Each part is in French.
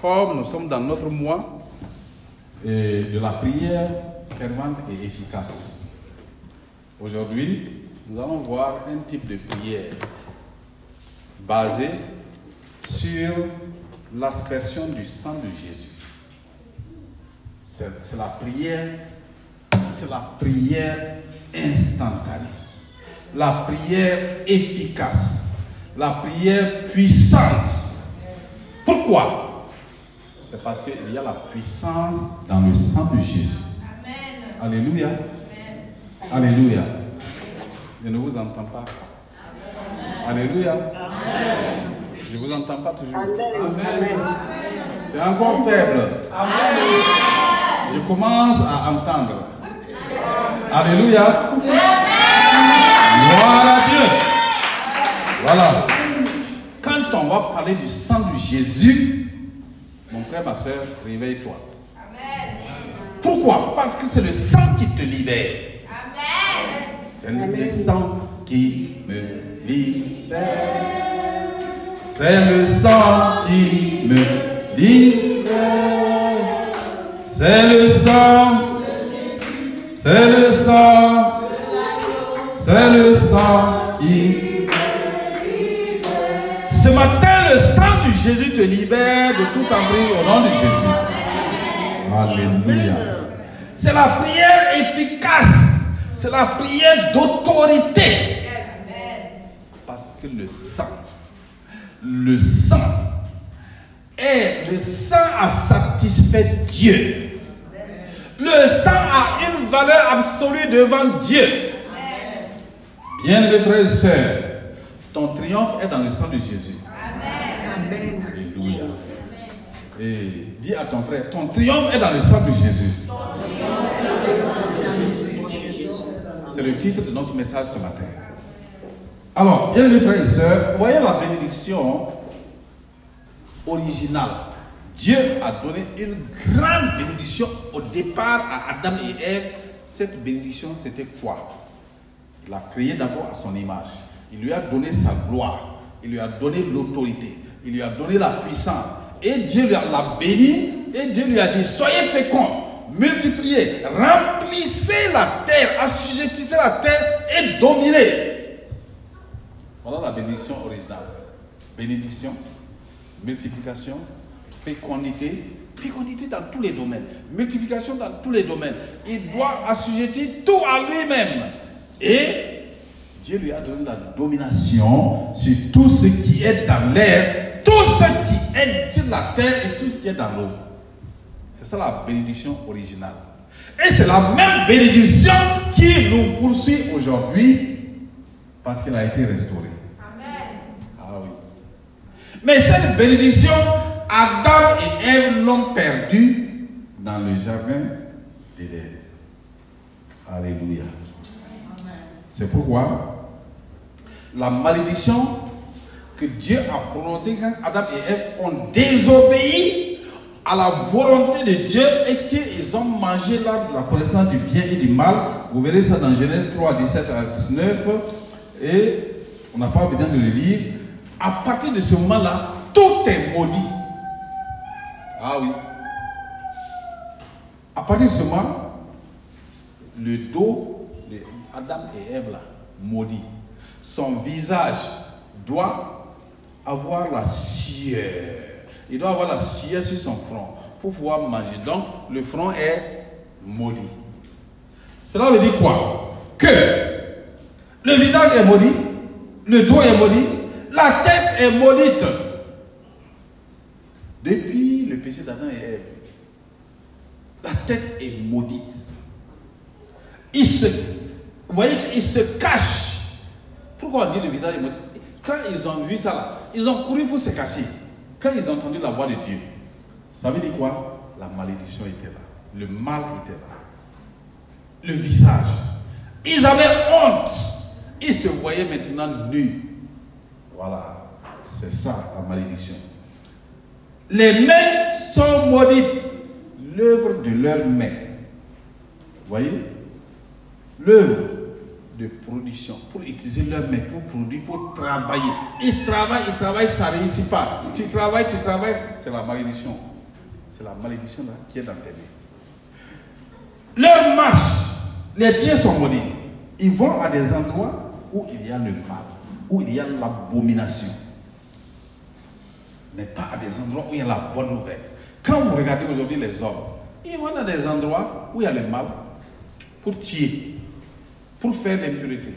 Comme nous sommes dans notre mois de la prière fervente et efficace, aujourd'hui, nous allons voir un type de prière basé sur l'aspersion du sang de Jésus. C'est la prière, c'est la prière instantanée, la prière efficace, la prière puissante. Pourquoi? C'est parce qu'il y a la puissance dans le sang de Jésus. Alléluia. Alléluia. Je ne vous entends pas. Alléluia. Je ne vous entends pas toujours. C'est encore faible. Je commence à entendre. Alléluia. Voilà Dieu. Voilà. Quand on va parler du sang de Jésus, mon frère, ma soeur, réveille-toi. Pourquoi? Parce que c'est le sang qui te libère. C'est le sang qui me libère. C'est le sang qui me libère. C'est le sang. C'est le sang. C'est le sang qui Jésus te libère de tout abri au nom de Jésus. Alléluia. C'est la prière efficace. C'est la prière d'autorité. Parce que le sang, le sang est le sang a satisfait Dieu. Le sang a une valeur absolue devant Dieu. Bien, mes frères et sœurs, ton triomphe est dans le sang de Jésus. Amen. Et dis à ton frère, ton triomphe est dans le sang de Jésus. C'est le titre de notre message ce matin. Alors, bien mes frères et sœurs, voyez la bénédiction originale. Dieu a donné une grande bénédiction au départ à Adam et Ève. Cette bénédiction, c'était quoi? Il a créé d'abord à son image. Il lui a donné sa gloire. Il lui a donné l'autorité. Il lui a donné la puissance. Et Dieu l'a béni. Et Dieu lui a dit, soyez féconds, multipliez, remplissez la terre, assujettissez la terre et dominez. Voilà la bénédiction originale. Bénédiction, multiplication, fécondité, fécondité dans tous les domaines, multiplication dans tous les domaines. Il doit assujettir tout à lui-même. Et Dieu lui a donné la domination sur tout ce qui est dans l'air, tout ce qui est sur la terre et tout ce qui est dans l'eau. C'est ça la bénédiction originale. Et c'est la même bénédiction qui nous poursuit aujourd'hui parce qu'elle a été restaurée. Ah oui. Mais cette bénédiction, Adam et Ève l'ont perdue dans le jardin d'Éden. Alléluia. C'est pourquoi la malédiction que Dieu a prononcée quand Adam et Ève ont désobéi à la volonté de Dieu et qu'ils ont mangé l'arbre la connaissance du bien et du mal. Vous verrez ça dans Genèse 3, 17 à 19. Et on n'a pas besoin de le lire. À partir de ce moment-là, tout est maudit. Ah oui. À partir de ce moment, le dos de Adam et Ève là, maudit. Son visage doit avoir la sueur. Il doit avoir la sueur sur son front pour pouvoir manger. Donc, le front est maudit. Cela veut dire quoi? Que le visage est maudit, le dos est maudit, la tête est maudite. Depuis le péché d'Adam et Ève, la tête est maudite. Il se, vous voyez, il se cache. Pourquoi on dit le visage est maudit? Quand ils ont vu ça là, ils ont couru pour se cacher. Quand ils ont entendu la voix de Dieu, ça veut dire quoi? La malédiction était là. Le mal était là. Le visage. Ils avaient honte. Ils se voyaient maintenant nus. Voilà. C'est ça la malédiction. Les mains sont maudites. L'œuvre de leurs mains. Vous voyez? L'œuvre de production, pour utiliser leurs mains, pour produire, pour travailler. Ils travaillent, ils travaillent, ça ne réussit pas. Tu travailles, tu travailles, c'est la malédiction. C'est la malédiction là qui est dans tes mains. Leur marche, les pieds sont maudits. Ils vont à des endroits où il y a le mal, où il y a l'abomination. Mais pas à des endroits où il y a la bonne nouvelle. Quand vous regardez aujourd'hui les hommes, ils vont dans des endroits où il y a le mal pour tuer, pour faire l'impureté,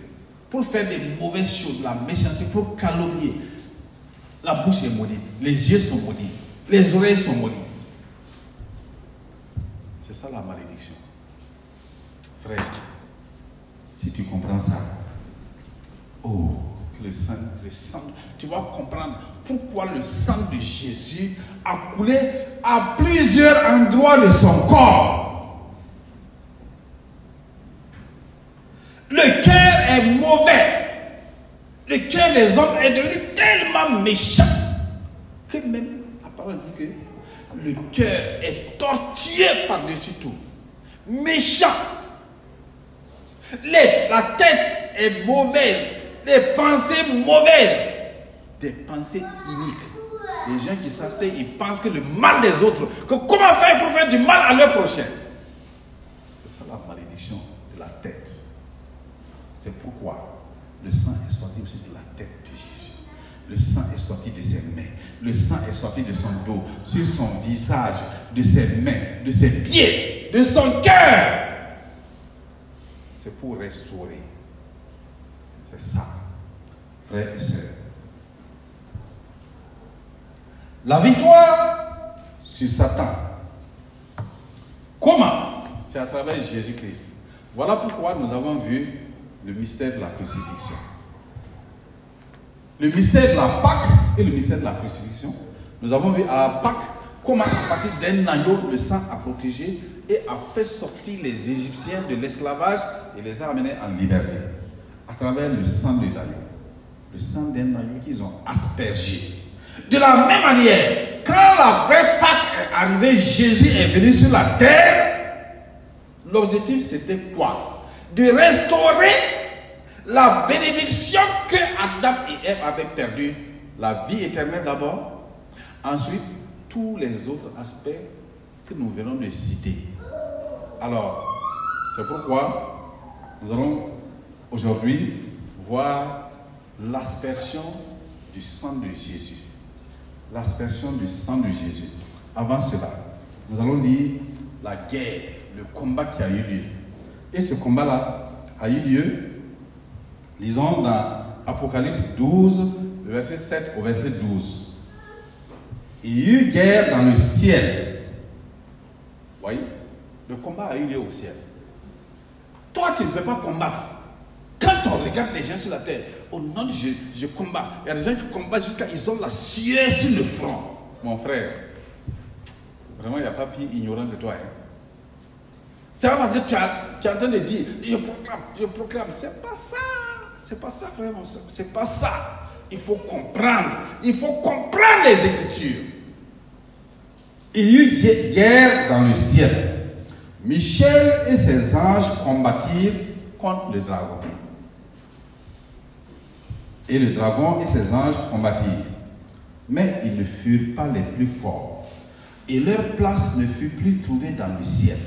pour faire des mauvaises choses, la méchanceté, pour calomnier. La bouche est maudite, les yeux sont maudits, les oreilles sont maudites. C'est ça la malédiction. Frère, si tu comprends ça, oh, le sang, le sang, tu vas comprendre pourquoi le sang de Jésus a coulé à plusieurs endroits de son corps. Le cœur est mauvais. Le cœur des hommes est devenu tellement méchant que même la parole dit que le cœur est tortillé par-dessus tout. Méchant. la tête est mauvaise. Les pensées mauvaises. Des pensées iniques. Les gens qui s'asseyent, ils pensent que le mal des autres, que comment faire pour faire du mal à leur prochain? C'est la malédiction. C'est pourquoi le sang est sorti aussi de la tête de Jésus. Le sang est sorti de ses mains. Le sang est sorti de son dos, sur son visage, de ses mains, de ses pieds, de son cœur. C'est pour restaurer. C'est ça, frères et sœurs. La victoire sur Satan. Comment? C'est à travers Jésus-Christ. Voilà pourquoi nous avons vu le mystère de la crucifixion. Le mystère de la Pâque et le mystère de la crucifixion. Nous avons vu à la Pâque comment à partir d'un agneau le sang a protégé et a fait sortir les Égyptiens de l'esclavage et les a amenés en liberté à travers le sang de l'agneau. Le sang d'un agneau qu'ils ont aspergé. De la même manière, quand la vraie Pâque est arrivée, Jésus est venu sur la terre. L'objectif c'était quoi? De restaurer la bénédiction que Adam et Ève avaient perdu, la vie éternelle d'abord, ensuite tous les autres aspects que nous venons de citer. Alors, c'est pourquoi nous allons aujourd'hui voir l'aspersion du sang de Jésus. L'aspersion du sang de Jésus. Avant cela, nous allons lire la guerre, le combat qui a eu lieu et ce combat-là a eu lieu, lisons dans Apocalypse 12, verset 7 au verset 12. Il y eut guerre dans le ciel. Vous voyez Le combat a eu lieu au ciel. Toi, tu ne peux pas combattre. Quand on regarde les gens sur la terre, au nom de Dieu, je combats. Il y a des gens qui combattent jusqu'à ils ont la sueur sur le front. Mon frère, vraiment, il n'y a pas plus ignorant que toi. Hein. C'est pas parce que tu, es en train de dire, je proclame, je proclame. C'est pas ça. C'est pas ça, frère. C'est pas ça. Il faut comprendre. Il faut comprendre les Écritures. Il y eut guerre dans le ciel. Michel et ses anges combattirent contre le dragon. Et le dragon et ses anges combattirent. Mais ils ne furent pas les plus forts. Et leur place ne fut plus trouvée dans le ciel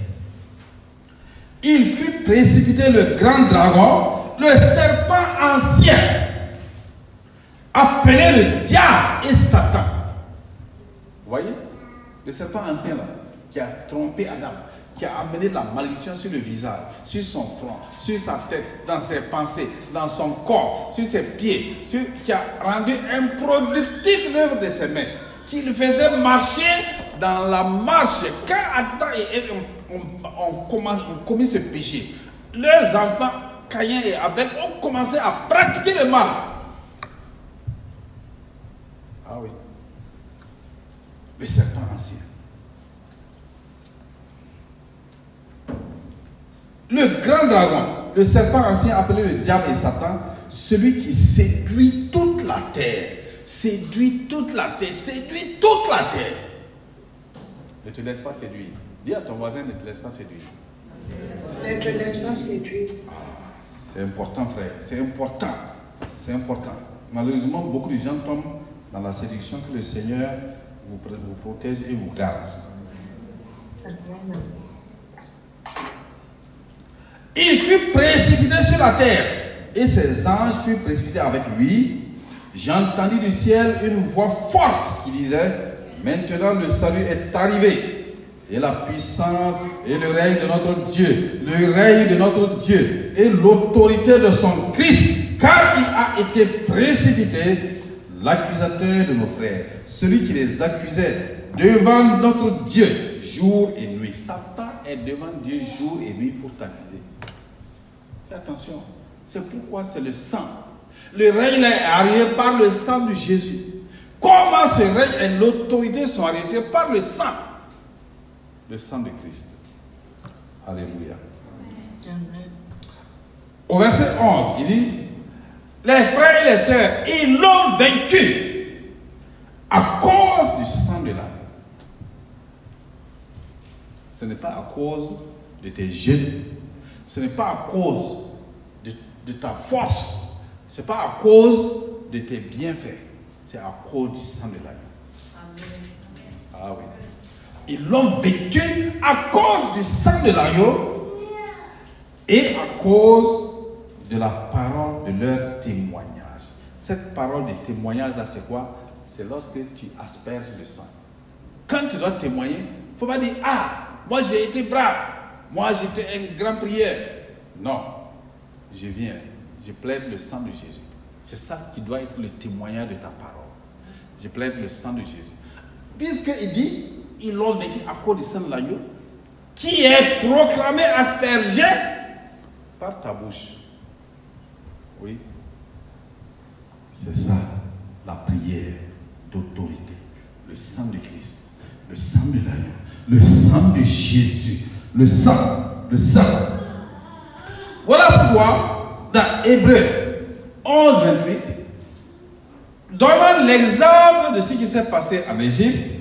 il fut précipité le grand dragon, le serpent ancien, appelé le diable et Satan. Vous voyez? Le serpent ancien là, qui a trompé Adam, qui a amené la malédiction sur le visage, sur son front, sur sa tête, dans ses pensées, dans son corps, sur ses pieds, qui a rendu improductif l'œuvre de ses mains, qui le faisait marcher dans la marche. Quand Adam et ont, commis ce péché, leurs enfants, Caïn et Abel, ont commencé à pratiquer le mal. Ah oui. Le serpent ancien. Le grand dragon, le serpent ancien appelé le diable et Satan, celui qui séduit toute la terre, séduit toute la terre, séduit toute la terre. Ne te laisse pas séduire. Dis à ton voisin, ne te laisse pas séduire. Ne te laisse pas séduire. C'est important, frère. C'est important. C'est important. Malheureusement, beaucoup de gens tombent dans la séduction que le Seigneur vous, vous protège et vous garde. Il fut précipité sur la terre et ses anges furent précipités avec lui. J'entendis du ciel une voix forte qui disait, Maintenant le salut est arrivé et la puissance et le règne de notre Dieu, le règne de notre Dieu et l'autorité de son Christ, car il a été précipité l'accusateur de nos frères, celui qui les accusait devant notre Dieu jour et nuit. Satan est devant Dieu jour et nuit pour t'accuser. Fais attention. C'est pourquoi c'est le sang. Le règne est arrivé par le sang de Jésus. Comment ce règne et l'autorité sont arrivés par le sang? Le sang de Christ. Alléluia. Au verset 11, il dit, les frères et les sœurs, ils l'ont vaincu à cause du sang de l'âme. Ce n'est pas à cause de tes jeûnes, ce n'est pas à cause de, de ta force, ce n'est pas à cause de tes bienfaits, c'est à cause du sang de l'agneau. Ah oui. Ils l'ont vécu à cause du sang de l'agneau et à cause de la parole de leur témoignage. Cette parole de témoignage là, c'est quoi? C'est lorsque tu asperges le sang. Quand tu dois témoigner, il ne faut pas dire Ah, moi j'ai été brave, moi j'étais un grand prieur. Non, je viens, je plaide le sang de Jésus. C'est ça qui doit être le témoignage de ta parole. Je plaide le sang de Jésus. Puisqu'il dit Ils l'ont vécu à cause du sang de l'agneau, qui est proclamé, aspergé par ta bouche. Oui. C'est ça, la prière d'autorité. Le sang de Christ, le sang de l'agneau, le sang de Jésus, le sang, le sang. Voilà pourquoi, dans Hébreu 11, 28, donnant l'exemple de ce qui s'est passé en Égypte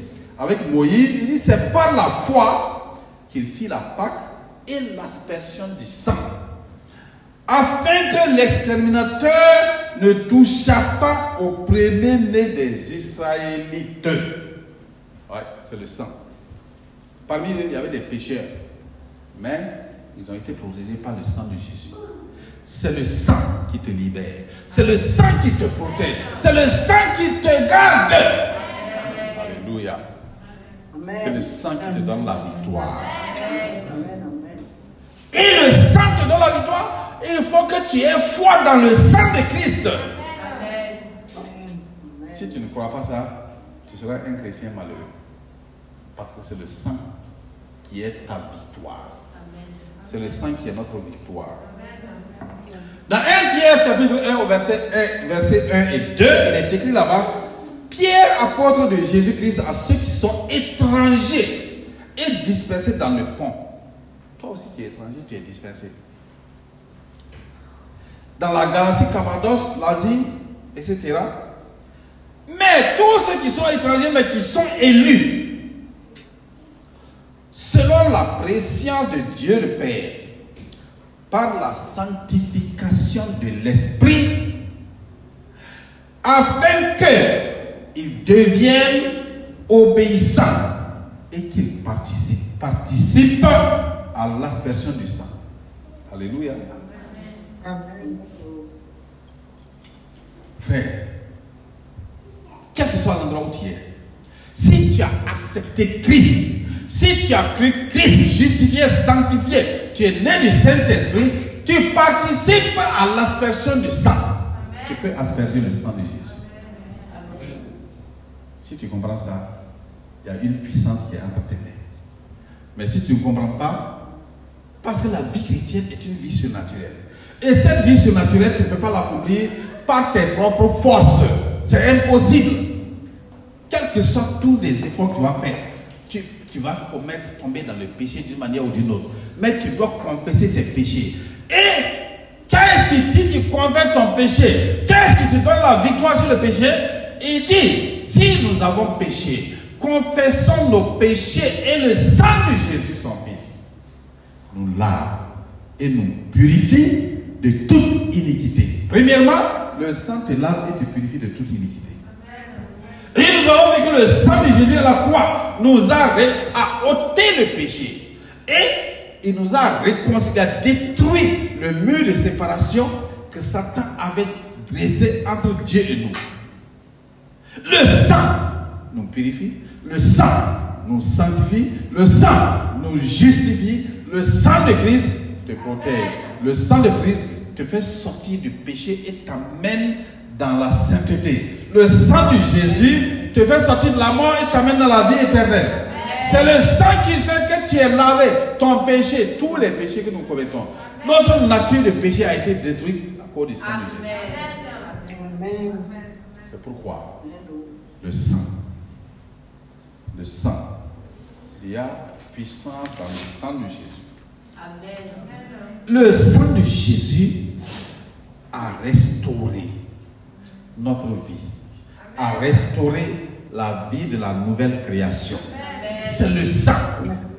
avec Moïse, il dit c'est par la foi qu'il fit la Pâque et l'aspersion du sang afin que l'exterminateur ne touchât pas au premier-né des Israélites. Ouais, c'est le sang. Parmi eux, il y avait des pécheurs, mais ils ont été protégés par le sang de Jésus. C'est le sang qui te libère. C'est le sang qui te protège. C'est le sang qui te garde. Alléluia. C'est le sang qui te donne la victoire. Et le sang te donne la victoire. Il faut que tu aies foi dans le sang de Christ. Si tu ne crois pas ça, tu seras un chrétien malheureux. Parce que c'est le sang qui est ta victoire. C'est le sang qui est notre victoire. Dans 1 Pierre chapitre 1 au verset 1, verset 1 et 2, il est écrit là-bas, Pierre, apôtre de Jésus-Christ, à ceux qui sont étrangers et dispersés dans le pont. Toi aussi qui es étranger, tu es dispersé. Dans la galaxie Cappadoce, l'Asie, etc. Mais tous ceux qui sont étrangers, mais qui sont élus, selon la préscience de Dieu le Père, par la sanctification de l'Esprit, afin qu'ils deviennent obéissants et qu'ils participent, participent à l'aspersion du sang. Alléluia. Frère, quel que soit l'endroit où tu es, si tu as accepté Christ, si tu as cru Christ justifié, sanctifié, tu es né du Saint-Esprit, tu participes à l'aspersion du sang. Tu peux asperger le sang de Jésus. Si tu comprends ça, il y a une puissance qui est entre tes mains. Mais si tu ne comprends pas, parce que la vie chrétienne est une vie surnaturelle. Et cette vie surnaturelle, tu ne peux pas l'accomplir par tes propres forces. C'est impossible. Quels que soient tous les efforts que tu vas faire, tu, vas commettre, tomber dans le péché d'une manière ou d'une autre. Mais tu dois confesser tes péchés. Et qu'est-ce qui dit tu confesses ton péché? Qu'est-ce qui te donne la victoire sur le péché? Il dit, si nous avons péché, confessons nos péchés et le sang de Jésus, son Fils, nous lave et nous purifie de toute iniquité. Premièrement, le sang te lave et te purifie de toute iniquité. Et nous avons vu que le sang de Jésus à la croix nous a, a ôté le péché. Et il nous a réconcilié, a détruit le mur de séparation que Satan avait dressé entre Dieu et nous. Le sang nous purifie, le sang nous sanctifie, le sang nous justifie, le sang de Christ te protège, le sang de Christ te fait sortir du péché et t'amène dans la sainteté. Le sang de Jésus te fait sortir de la mort et t'amène dans la vie éternelle. C'est le sang qui fait que tu es lavé. Ton péché, tous les péchés que nous commettons. Notre nature de péché a été détruite à cause du sang de Jésus. Amen. C'est pourquoi le sang, le sang, il y a puissance dans le sang de Jésus. Le sang de Jésus a restauré notre vie, a restauré la vie de la nouvelle création. C'est le sang.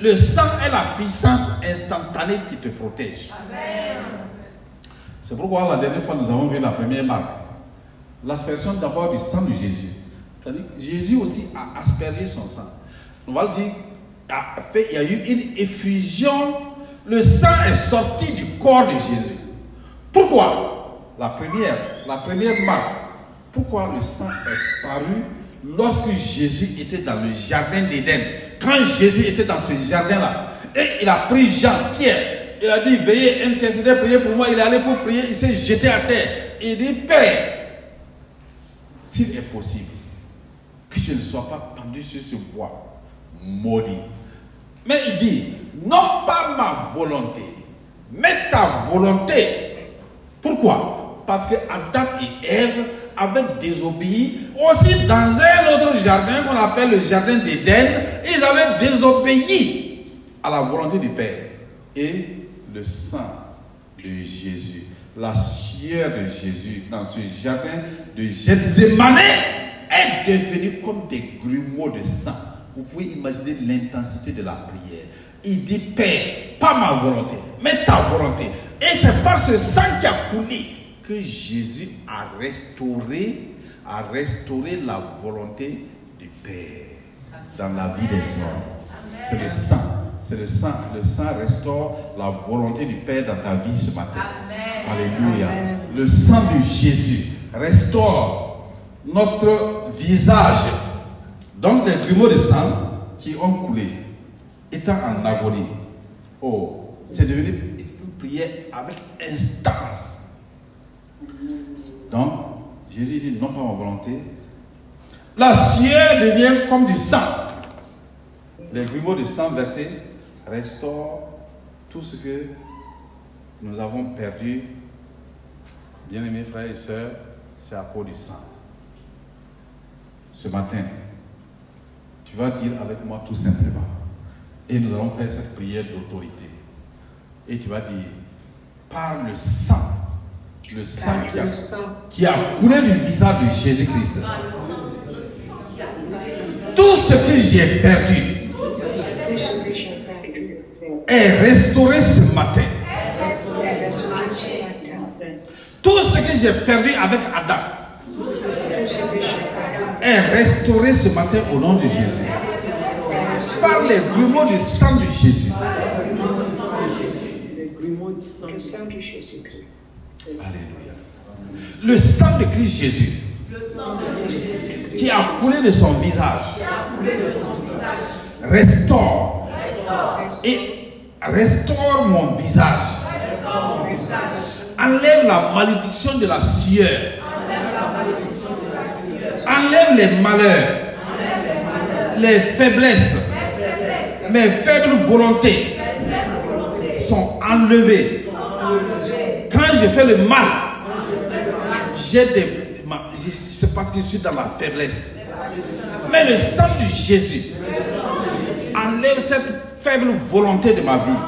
Le sang est la puissance instantanée qui te protège. C'est pourquoi la dernière fois nous avons vu la première marque. L'aspersion d'abord du sang de Jésus. C'est-à-dire Jésus aussi a aspergé son sang. On va le dire, il y a eu une effusion. Le sang est sorti du corps de Jésus. Pourquoi? La première, la première marque. Pourquoi le sang est paru lorsque Jésus était dans le jardin d'Éden? Quand Jésus était dans ce jardin-là, et il a pris Jean, Pierre, il a dit, veillez, intercédez, priez pour moi. Il est allé pour prier, il s'est jeté à terre. Il dit, Père, s'il est possible, que je ne sois pas pendu sur ce bois maudit. Mais il dit, non pas ma volonté, mais ta volonté. Pourquoi? Parce que Adam et Ève avaient désobéi. Aussi dans un autre jardin qu'on appelle le jardin d'Éden, ils avaient désobéi à la volonté du Père. Et le sang de Jésus, la sueur de Jésus dans ce jardin de Gethsemane est devenu comme des grumeaux de sang. Vous pouvez imaginer l'intensité de la prière. Il dit, Père, pas ma volonté, mais ta volonté. Et c'est par ce sang qui a coulé que Jésus a restauré, a restauré la volonté du Père dans la vie des hommes. C'est le sang. C'est le sang. Le sang restaure la volonté du Père dans ta vie ce matin. Alléluia. Amen. Le sang de Jésus restaure notre visage. Donc les grumeaux de sang qui ont coulé, étant en agonie, oh, c'est devenu une prière avec instance. Donc, Jésus dit non pas ma volonté. La sueur devient comme du sang. Les grumeaux de sang versés restaurent tout ce que nous avons perdu. Bien-aimés frères et sœurs, c'est à cause du sang. Ce matin, tu vas dire avec moi tout simplement. Et nous allons faire cette prière d'autorité. Et tu vas dire, par le sang, le sang qui a, qui a coulé du visage de Jésus-Christ, tout ce que j'ai perdu est restauré ce matin. Tout ce que j'ai perdu avec Adam Tout ce que j'ai perdu est restauré ce matin au nom de Jésus. Par les grumeaux du sang de Jésus. Le sang de Jésus-Christ. Alléluia. Le sang de Christ Jésus qui a coulé de son visage restaure et restaure mon visage. Enlève la malédiction de la sueur. Enlève les malheurs, les faiblesses, mes faibles volontés sont enlevées. Quand je fais le mal, C'est parce que je suis dans la faiblesse. Mais le sang de Jésus enlève cette faible volonté de ma vie.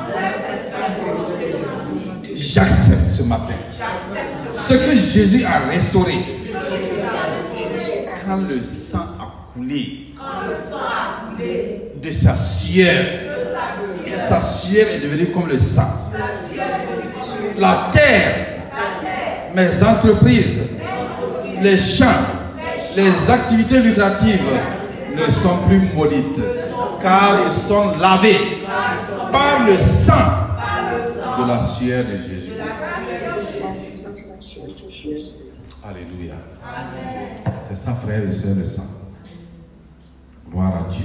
J'accepte ce matin ce que Jésus a restauré. Quand le sang a coulé de sa sueur, sa sueur est devenue comme le sang. La terre mes entreprises, les champs, les activités lucratives ne sont plus maudites, car ils sont lavés par le sang de la sueur de Jésus. Alléluia. Ça, frère et soeur, le sang. Gloire à Dieu.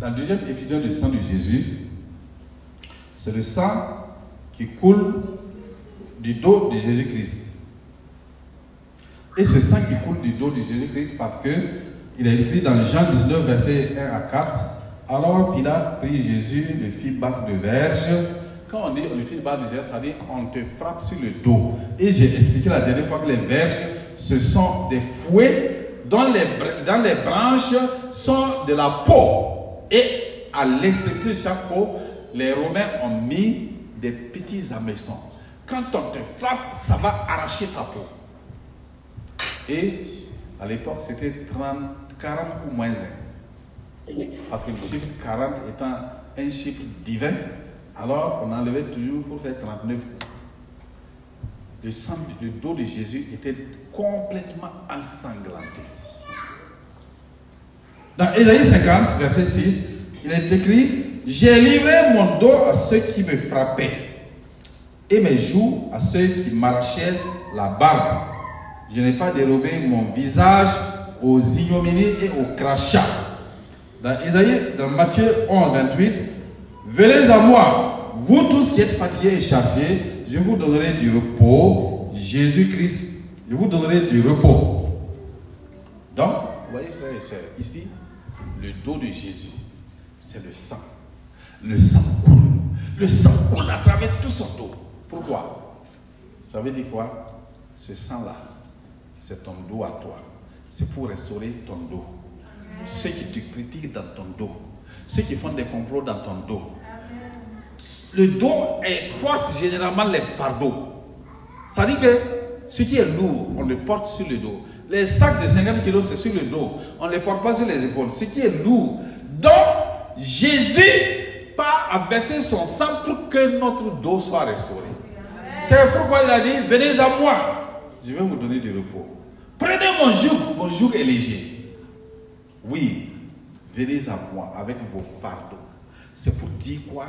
Le deuxième effusion du sang de Jésus, c'est le sang qui coule du dos de Jésus-Christ. Et ce sang qui coule du dos de Jésus-Christ parce que il est écrit dans Jean 19, verset 1 à 4. Alors Pilate prit Jésus, le fit battre de verge. Quand on dit le fit battre de verge, ça veut dire on te frappe sur le dos. Et j'ai expliqué la dernière fois que les verges, ce sont des fouets dont les, dans les branches sont de la peau. Et à l'extrémité de chaque peau, les Romains ont mis des petits hameçons. Quand on te frappe, ça va arracher ta peau. Et à l'époque, c'était 30, 40 ou moins 1. Parce que le chiffre 40 étant un chiffre divin, alors on enlevait toujours pour faire 39 coups. Le sang, le dos de Jésus était complètement ensanglanté. Dans Ésaïe 50, verset 6, il est écrit J'ai livré mon dos à ceux qui me frappaient, et mes joues à ceux qui m'arrachaient la barbe. Je n'ai pas dérobé mon visage aux ignominies et aux crachats. Dans Isaïe, dans Matthieu 11, 28, Venez à moi, vous tous qui êtes fatigués et chargés, je vous donnerai du repos. Jésus-Christ, je vous donnerai du repos. Donc, vous voyez, frères et sœurs, ici, le dos de Jésus, c'est le sang. Le sang coule. Le sang coule à travers tout son dos. Pourquoi? Ça veut dire quoi? Ce sang-là, c'est ton dos à toi. C'est pour restaurer ton dos. Ceux qui te critiquent dans ton dos, ceux qui font des complots dans ton dos. Le dos est, porte généralement les fardeaux. Ça dit que ce qui est lourd, on le porte sur le dos. Les sacs de 50 kg, c'est sur le dos. On ne les porte pas sur les épaules. Ce qui est lourd. Donc, Jésus part à verser son sang pour que notre dos soit restauré. C'est pourquoi il a dit, venez à moi. Je vais vous donner du repos. Prenez mon joug. Mon joug est léger. Oui, venez à moi avec vos fardeaux. C'est pour dire quoi?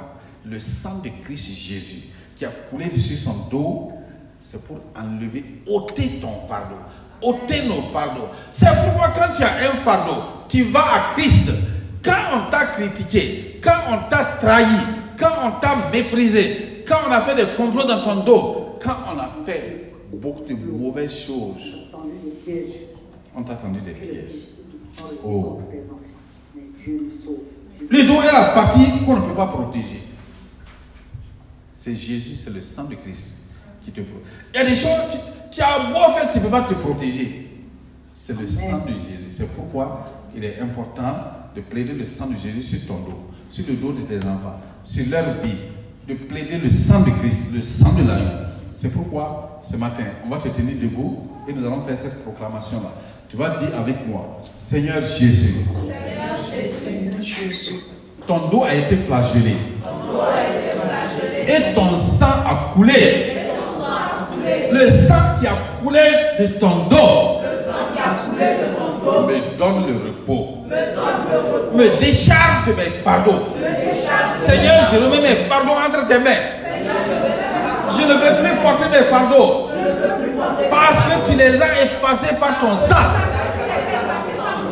Le sang de Christ Jésus qui a coulé dessus son dos, c'est pour enlever, ôter ton fardeau, ôter nos fardeaux. C'est pourquoi quand tu as un fardeau, tu vas à Christ. Quand on t'a critiqué, quand on t'a trahi, quand on t'a méprisé, quand on a fait des complots dans ton dos, quand on a fait beaucoup de mauvaises choses, on t'a tendu des pièges. Oh. Le dos est la partie qu'on ne peut pas protéger. C'est Jésus, c'est le sang de Christ qui te protège. Il y a des choses, tu, tu as beau faire, tu ne peux pas te protéger. C'est le sang de Jésus. C'est pourquoi il est important de plaider le sang de Jésus sur ton dos, sur le dos de tes enfants, sur leur vie, de plaider le sang de Christ, le sang de l'agneau. C'est pourquoi ce matin, on va se tenir debout et nous allons faire cette proclamation-là. Tu vas dire avec moi, Seigneur Jésus, Seigneur Jésus, ton dos a été flagellé. Et ton sang a coulé. Le sang qui a coulé de ton dos me donne le repos. Me décharge de mes fardeaux. Seigneur, je remets mes fardeaux entre tes mains. Je ne veux plus porter mes fardeaux. Parce que tu les as effacés par ton sang.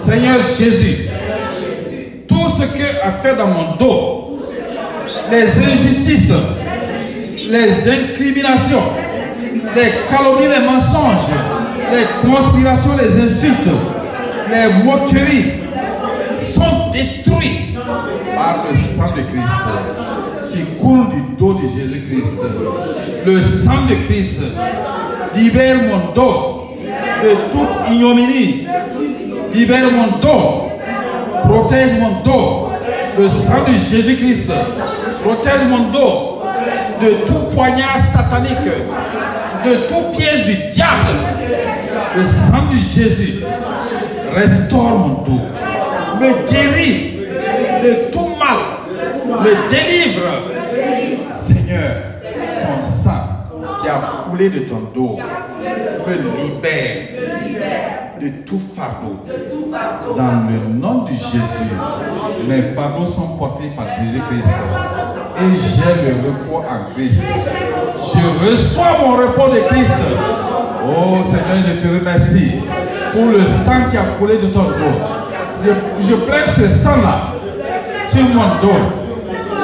Seigneur Jésus, tout ce que a fait dans mon dos, les injustices, les incriminations, les calomnies, les mensonges, les conspirations, les insultes, les moqueries sont détruits par le sang de Christ qui coule du dos de Jésus-Christ. Le sang de Christ libère mon dos de toute ignominie. Libère mon dos. Protège mon dos. Le sang de Jésus-Christ protège mon dos de tout poignard satanique, de tout piège du diable. Le sang de Jésus restaure mon dos, me guérit de tout mal, me délivre. Seigneur, ton sang qui a coulé de ton dos me libère de tout fardeau. Dans le nom de Jésus, mes fardeaux sont portés par Jésus-Christ. Et j'ai le repos en Christ. Je reçois mon repos de Christ. Oh Seigneur, je te remercie pour le sang qui a coulé de ton dos. Je, je ce sang-là sur mon dos,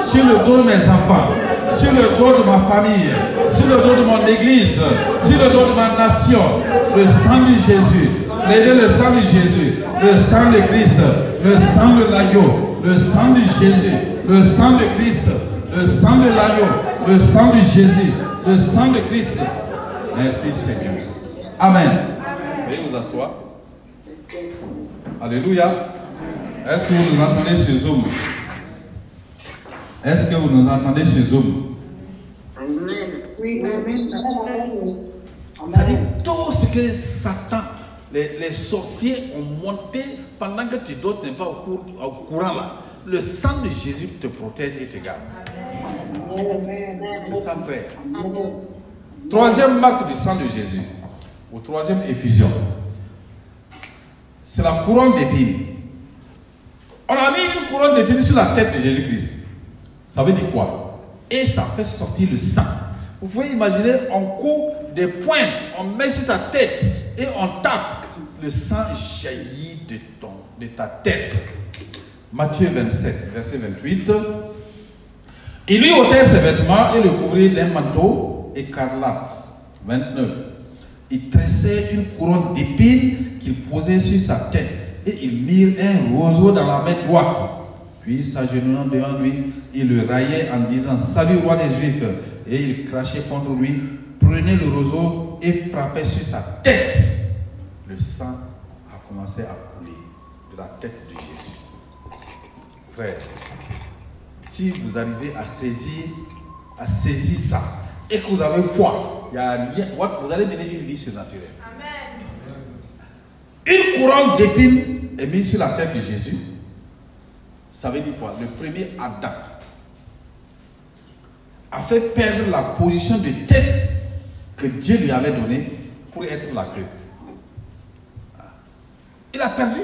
sur le dos de mes enfants, sur le dos de ma famille, sur le dos de mon église, sur le dos de ma nation. Le sang de Jésus, Plaidez le sang de Jésus, le sang de Christ, le sang de l'agneau, le sang de Jésus, le sang de Christ, le sang de l'agneau, le sang de Jésus, le sang de Christ. Merci Seigneur. Amen. Veuillez vous asseoir. Alléluia. Est-ce que vous nous entendez sur Zoom? Est-ce que vous nous entendez sur Zoom? Oui, Amen. Ça dit tout ce que Satan, les, les sorciers ont monté pendant que tu d'autres n'es pas au, cour- au courant là. Le sang de Jésus te protège et te garde. C'est ça, frère. Troisième marque du sang de Jésus, ou troisième effusion, c'est la couronne d'épines. On a mis une couronne d'épines sur la tête de Jésus-Christ. Ça veut dire quoi? Et ça fait sortir le sang. Vous pouvez imaginer, on coupe des pointes, on met sur ta tête et on tape. Le sang jaillit de, ton, de ta tête. Matthieu 27, verset 28. Il lui ôtait ses vêtements et le couvrit d'un manteau écarlate. 29. Il tressait une couronne d'épines qu'il posait sur sa tête et il mit un roseau dans la main droite. Puis, s'agenouillant devant lui, il le raillait en disant Salut, roi des Juifs Et il crachait contre lui, prenait le roseau et frappait sur sa tête. Le sang a commencé à couler de la tête. Frère, si vous arrivez à saisir, à saisir ça, et que vous avez foi, il y a vous allez mener une vie surnaturelle. Une couronne d'épines est mise sur la tête de Jésus. Ça veut dire quoi? Le premier Adam a fait perdre la position de tête que Dieu lui avait donnée pour être la queue. Il a perdu.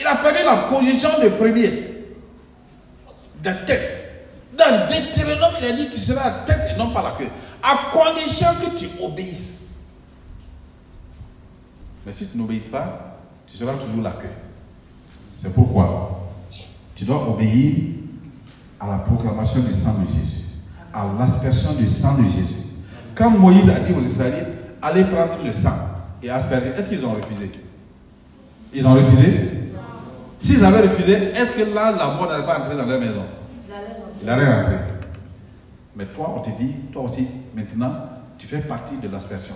Il a perdu la position de premier de tête. Dans Deutéronome, il a dit tu seras la tête et non pas la queue. À condition que tu obéisses. Mais si tu n'obéis pas, tu seras toujours la queue. C'est pourquoi tu dois obéir à la proclamation du sang de Jésus, à l'aspersion du sang de Jésus. Quand Moïse a dit aux Israélites, allez prendre le sang et asperger, est-ce qu'ils ont refusé? Ils ont refusé? S'ils avaient refusé, est-ce que là, la mort n'allait pas entrer dans leur maison? Il allait rentrer. Mais toi, on te dit, toi aussi, maintenant, tu fais partie de l'aspersion.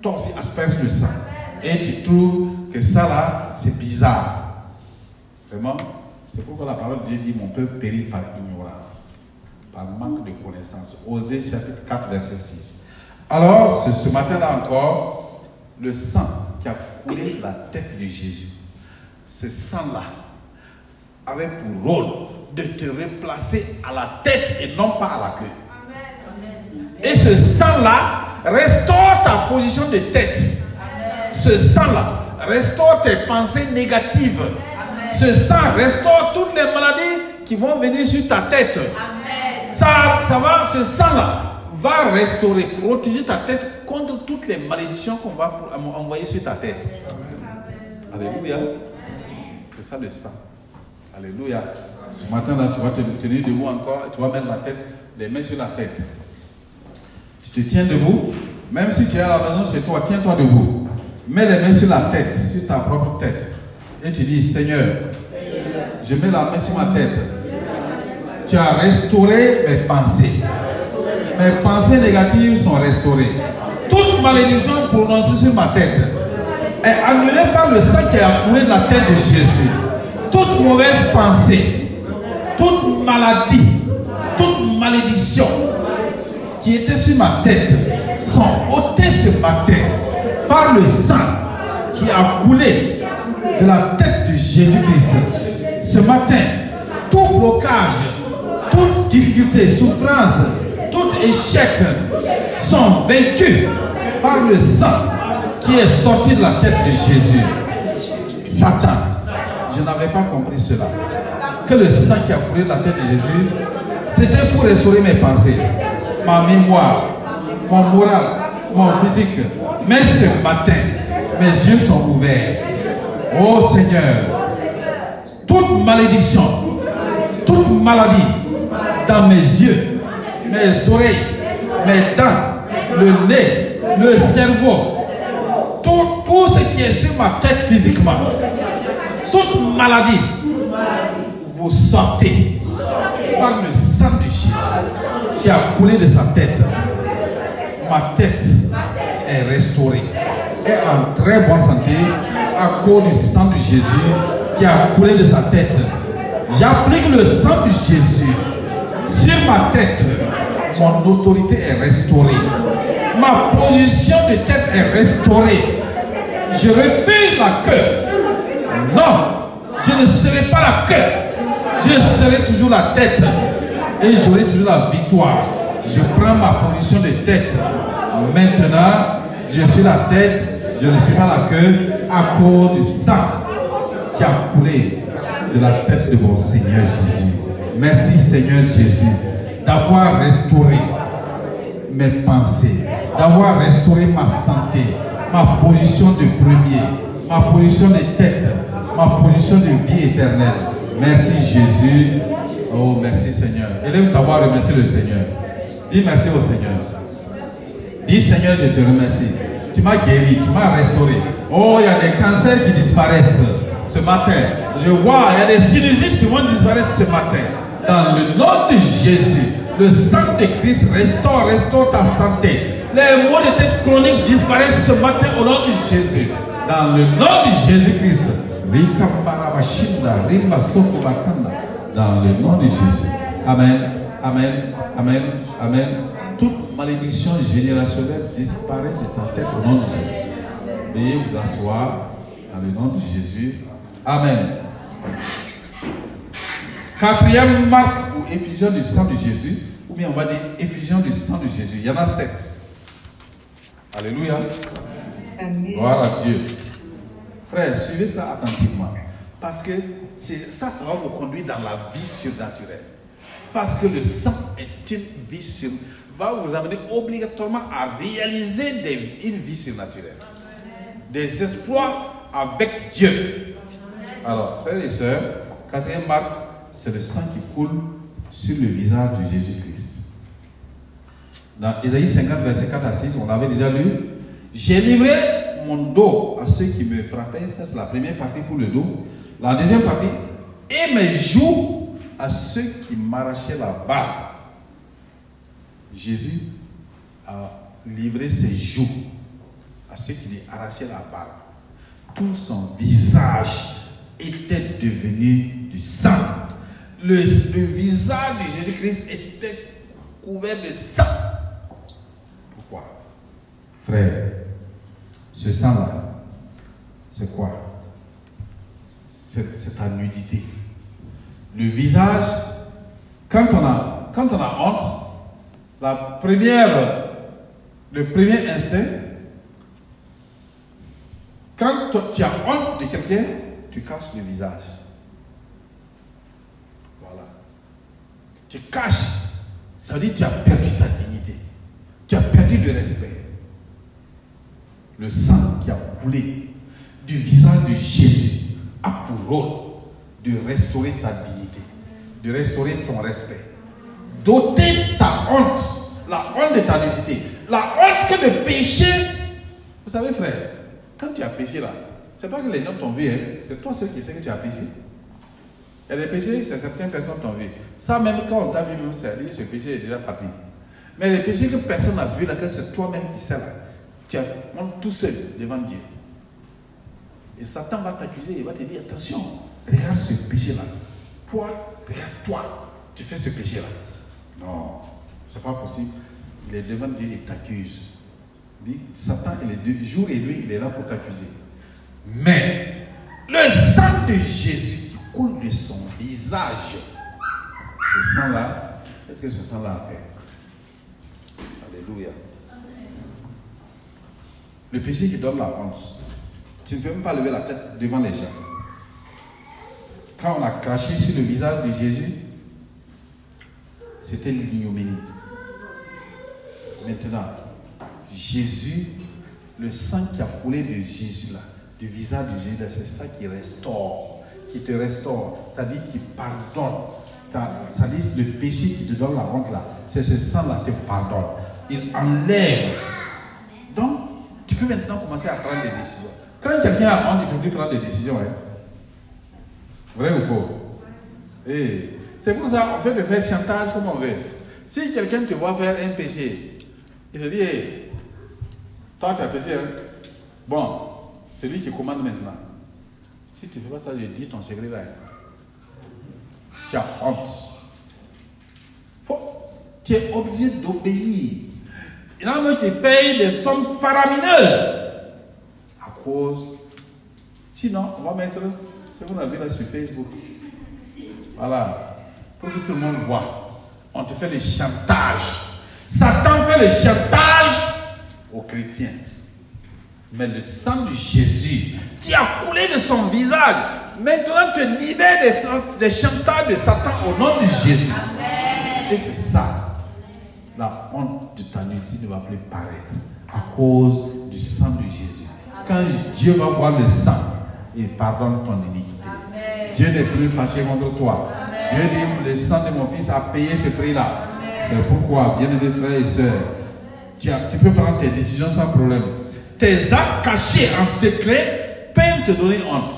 Toi aussi, asperge le sang. Et tu trouves que ça là, c'est bizarre. Vraiment, c'est pourquoi la parole de Dieu dit Mon peuple périt par ignorance, par manque de connaissance. Osée chapitre 4, verset 6. Alors, ce, ce matin-là encore, le sang qui a coulé de la tête de Jésus, ce sang-là avait pour rôle de te replacer à la tête et non pas à la queue. Et ce sang-là restaure ta position de tête. Ce sang-là restaure tes pensées négatives. Ce sang restaure toutes les maladies qui vont venir sur ta tête. Ça, ça va, ce sang-là va restaurer, protéger ta tête contre toutes les malédictions qu'on va envoyer sur ta tête. Alléluia. C'est ça le sang. Alléluia. Ce matin-là, tu vas te tenir debout encore tu vas mettre la tête, les mains sur la tête. Tu te tiens debout, même si tu es à la maison chez toi, tiens-toi debout. Mets les mains sur la tête, sur ta propre tête. Et tu dis, Seigneur, je mets la main sur ma tête. Tu as restauré mes pensées. Mes pensées négatives sont restaurées. Toute malédiction prononcée sur ma tête est annulée par le sang qui a coulé de la tête de Jésus. Toute mauvaise pensée, toute maladie, toute malédiction qui était sur ma tête sont ôtées ce matin par le sang qui a coulé de la tête de Jésus-Christ. Ce matin, tout blocage, toute difficulté, souffrance, tout échec sont vaincus par le sang qui est sorti de la tête de Jésus. Satan, je n'avais pas compris cela. Que le sang qui a coulé de la tête de Jésus, c'était pour restaurer mes pensées, ma mémoire, mon moral, mon physique. Mais ce matin, mes yeux sont ouverts. Oh Seigneur, toute malédiction, toute maladie dans mes yeux, mes oreilles, mes dents, le nez, le cerveau, sur ma tête physiquement, toute maladie, vous sortez par le sang de Jésus qui a coulé de sa tête. Ma tête est restaurée, est en très bonne santé à cause du sang de Jésus qui a coulé de sa tête. J'applique le sang de Jésus sur ma tête. Mon autorité est restaurée. Ma position de tête est restaurée. Je refuse la queue. Non, je ne serai pas la queue. Je serai toujours la tête. Et j'aurai toujours la victoire. Je prends ma position de tête. Maintenant, je suis la tête. Je ne suis pas la queue à cause du sang qui a coulé de la tête de mon Seigneur Jésus. Merci Seigneur Jésus d'avoir restauré mes pensées, d'avoir restauré ma santé, ma position de premier, ma position de tête, ma position de vie éternelle. Merci Jésus. Oh, merci Seigneur. Élève ta voix, remercie le Seigneur. Dis merci au Seigneur. Dis Seigneur, je te remercie. Tu m'as guéri, tu m'as restauré. Oh, il y a des cancers qui disparaissent ce matin. Je vois, il y a des sinusites qui vont disparaître ce matin. Dans le nom de Jésus, le sang de Christ restaure, restaure ta santé. Les maux de tête chroniques disparaissent ce matin au nom de Jésus. Dans le nom de Jésus-Christ. Dans le nom de Jésus. Amen. Amen. Amen. Amen. Toute malédiction générationnelle disparaît de ta tête au nom de Jésus. Veuillez vous asseoir dans le nom de Jésus. Amen. Quatrième marque ou effusion du sang de Jésus, ou bien on va dire effusion du sang de Jésus. Il y en a sept. Alléluia. Gloire à Dieu. Frère, suivez ça attentivement. Parce que ça, ça va vous conduire dans la vie surnaturelle. Parce que le sang est une vie sur, va vous amener obligatoirement à réaliser des, une vie surnaturelle. Des exploits avec Dieu. Alors, frères et sœurs, quatrième marque, c'est le sang qui coule sur le visage de Jésus-Christ. Dans Ésaïe 50, verset 4 à 6, on avait déjà lu. J'ai livré mon dos à ceux qui me frappaient. Ça, c'est la première partie pour le dos. La deuxième partie, et mes joues à ceux qui m'arrachaient la barbe. Jésus a livré ses joues à ceux qui lui arrachaient la barbe. Tout son visage était devenu du sang. Le, le visage de Jésus-Christ était couvert de sang. Ce sang-là, c'est quoi? C'est ta nudité. Le visage, quand on a, quand on a honte, la première, le premier instinct, quand tu as honte de quelqu'un, tu caches le visage. Voilà. Tu caches. Ça veut dire que tu as perdu ta dignité. Tu as perdu le respect. Le sang qui a coulé du visage de Jésus a pour rôle de restaurer ta dignité, de restaurer ton respect, d'ôter ta honte, la honte de ta nudité, la honte que de péché. Vous savez, frère, quand tu as péché là, c'est pas que les gens t'ont vu, hein. c'est toi seul qui sais que tu as péché. Il y a des péchés, c'est certaines personnes t'ont vu. Ça, même quand on t'a vu, c'est ce péché est déjà parti. Mais les péchés que personne n'a vu, là, c'est toi-même qui sais là, tu as tout seul devant Dieu. Et Satan va t'accuser, il va te dire attention, regarde ce péché-là. Toi, regarde toi, tu fais ce péché-là. Non, c'est pas possible. Il est devant Dieu et t'accuse. Dit, Satan, il est deux, jour et nuit, il est là pour t'accuser. Mais le sang de Jésus qui coule de son visage, ce sang-là, qu'est-ce que ce sang-là a fait? Alléluia. Le péché qui donne la honte. Tu ne peux même pas lever la tête devant les gens. Quand on a craché sur le visage de Jésus, c'était l'ignominie. Maintenant, Jésus, le sang qui a coulé de Jésus là, du visage de Jésus, c'est ça qui restaure, qui te restaure, dit qui pardonne. Dit le péché qui te donne la honte là, c'est ce sang là qui te pardonne. Il enlève. Donc, tu peux maintenant commencer à prendre des décisions. Quand quelqu'un a honte, il ne peut prendre des décisions. hein. Vrai ou faux? Eh, C'est pour ça qu'on peut te faire chantage comme on veut. Si quelqu'un te voit faire un péché, il te dit, Eh, toi tu as péché. hein? Bon, c'est lui qui commande maintenant. Si tu ne fais pas ça, je dis ton secret là. Tu as honte. Faut- tu es obligé d'obéir. Il y en a qui payent des sommes faramineuses à cause. Sinon, on va mettre ce qu'on a vu là sur Facebook. Voilà. Pour que tout le monde voit. On te fait le chantage. Satan fait le chantage aux chrétiens. Mais le sang de Jésus qui a coulé de son visage, maintenant te libère des, des chantages de Satan au nom de Jésus. Et c'est ça. La honte de ta nuit ne va plus paraître à cause du sang de Jésus. Quand Dieu va voir le sang, il pardonne ton iniquité. Dieu n'est plus fâché contre toi. Dieu dit, le sang de mon fils a payé ce prix-là. C'est pourquoi, bien-aimés frères et sœurs, tu, as- tu peux prendre tes décisions sans problème. Tes actes cachés en secret peuvent te donner honte.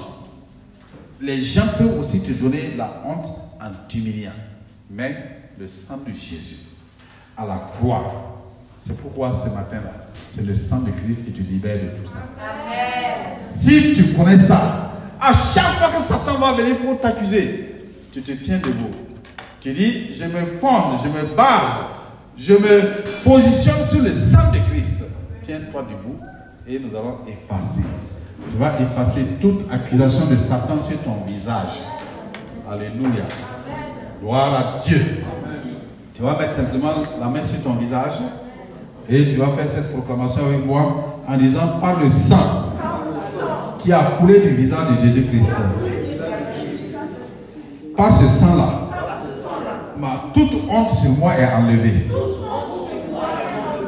Les gens peuvent aussi te donner la honte en t'humiliant. Mais le sang de Jésus à la croix, c'est pourquoi ce matin-là, c'est le sang de Christ qui te libère de tout ça. Si tu connais ça, à chaque fois que Satan va venir pour t'accuser, tu te tiens debout. Tu dis, je me fonde, je me base, je me positionne sur le sang de Christ. Tiens-toi debout et nous allons effacer. Tu vas effacer toute accusation de Satan sur ton visage. Alléluia. Gloire à Dieu. Tu vas mettre simplement la main sur ton visage et tu vas faire cette proclamation avec moi en disant par le sang qui a coulé du visage de Jésus-Christ. Par ce sang-là, toute honte sur moi est enlevée.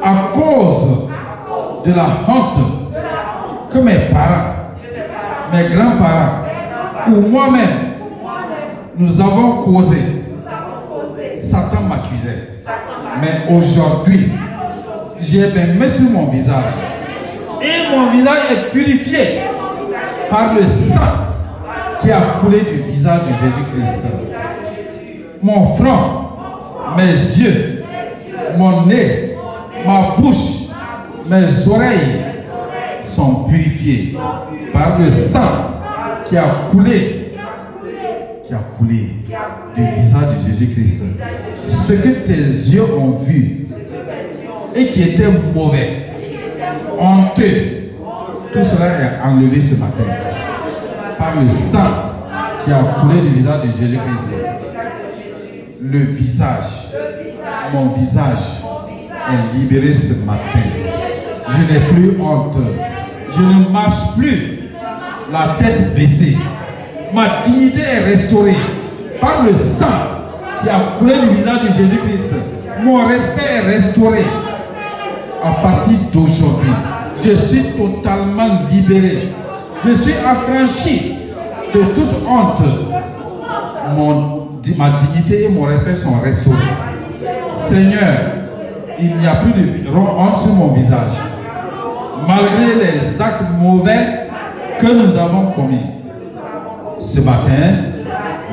À cause de la honte que mes parents, mes grands-parents ou moi-même, nous avons causé, Mais aujourd'hui, j'ai mes mains sur mon visage. Et mon visage est purifié par le sang qui a coulé du visage de Jésus-Christ. Mon front, mes yeux, mon nez, ma bouche, mes oreilles sont purifiés par le sang qui a coulé, qui a coulé du visage de Jésus-Christ. Ce que tes yeux ont vu et qui était mauvais, honteux, tout cela est enlevé ce matin par le sang qui a coulé du visage de Jésus-Christ. Le visage, mon visage est libéré ce matin. Je n'ai plus honte. Je ne marche plus la tête baissée. Ma dignité est restaurée par le sang qui a coulé du visage de Jésus-Christ. Mon respect est restauré à partir d'aujourd'hui. Je suis totalement libéré. Je suis affranchi de toute honte. Ma dignité et mon respect sont restaurés. Seigneur, il n'y a plus de honte sur mon visage. Malgré les actes mauvais que nous avons commis. Ce matin,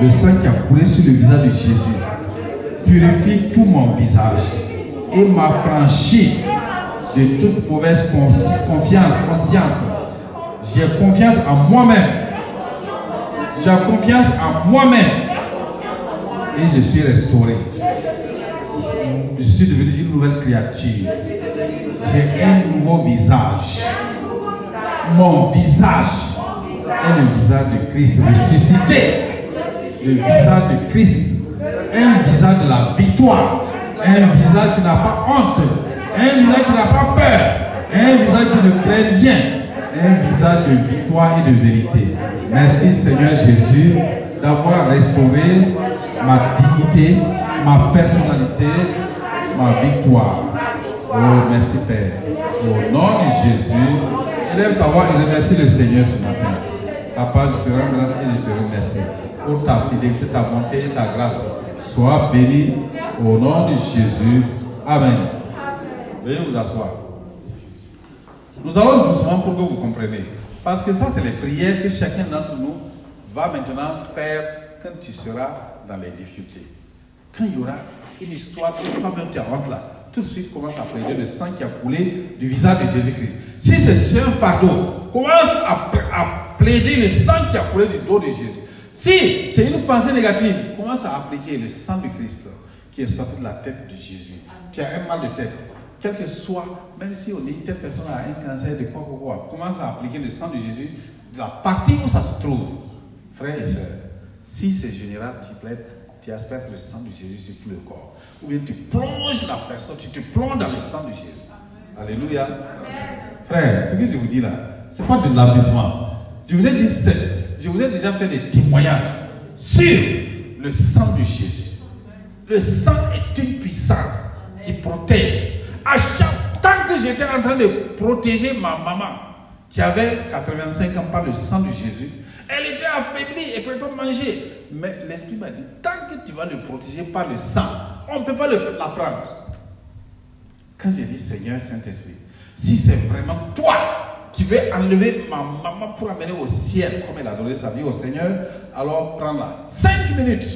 le sang qui a coulé sur le visage de Jésus purifie tout mon visage et m'affranchit de toute mauvaise confiance, conscience. J'ai confiance en moi-même. J'ai confiance en moi-même. Et je suis restauré. Je suis devenu une nouvelle créature. J'ai un nouveau visage. Mon visage est le visage de Christ ressuscité. Le visage de Christ. Un visage de la victoire. Un visage qui n'a pas honte. Un visage qui n'a pas peur. Un visage qui ne crée rien. Un visage de victoire et de vérité. Merci Seigneur Jésus d'avoir restauré ma dignité, ma personnalité, ma victoire. Oh, merci Père. Au nom de Jésus, lève ta voix et remercie le Seigneur ce matin. Papa, je te rends grâce et je te remercie pour ta fidélité, ta bonté et ta grâce. Sois béni au nom de Jésus. Amen. Veuillez vous asseoir. Nous allons doucement pour que vous compreniez. Parce que ça, c'est les prières que chacun d'entre nous va maintenant faire quand tu seras dans les difficultés. Quand il y aura une histoire où toi-même tu rentres là, tout de suite commence à plaider le sang qui a coulé du visage de Jésus-Christ. Si c'est un fardeau, commence à, à plaider le sang qui a coulé du dos de Jésus. Si c'est une pensée négative, commence à appliquer le sang de Christ qui est sorti de la tête de Jésus. Tu as un mal de tête, quel que soit, même si on dit telle personne a un cancer de quoi, quoi, quoi, commence à appliquer le sang de Jésus de la partie où ça se trouve. Frères et sœurs, si c'est général, tu plaides, tu asperges le sang de Jésus sur tout le corps. Ou bien tu plonges la personne, tu te plonges dans le sang de Jésus. Alléluia. Frère, ce que je vous dis là, ce n'est pas de l'abusement. Je vous ai déjà fait des témoignages sur le sang de Jésus. Le sang est une puissance qui protège. À chaque temps que j'étais en train de protéger ma maman, qui avait 85 ans par le sang de Jésus, elle était affaiblie, elle ne pouvait pas manger. Mais l'Esprit m'a dit, tant que tu vas le protéger par le sang, on ne peut pas le, la prendre. Quand j'ai dit, Seigneur Saint-Esprit, si c'est vraiment toi qui veux enlever ma maman pour amener au ciel, comme elle a donné sa vie au Seigneur, alors prends-la. Cinq minutes.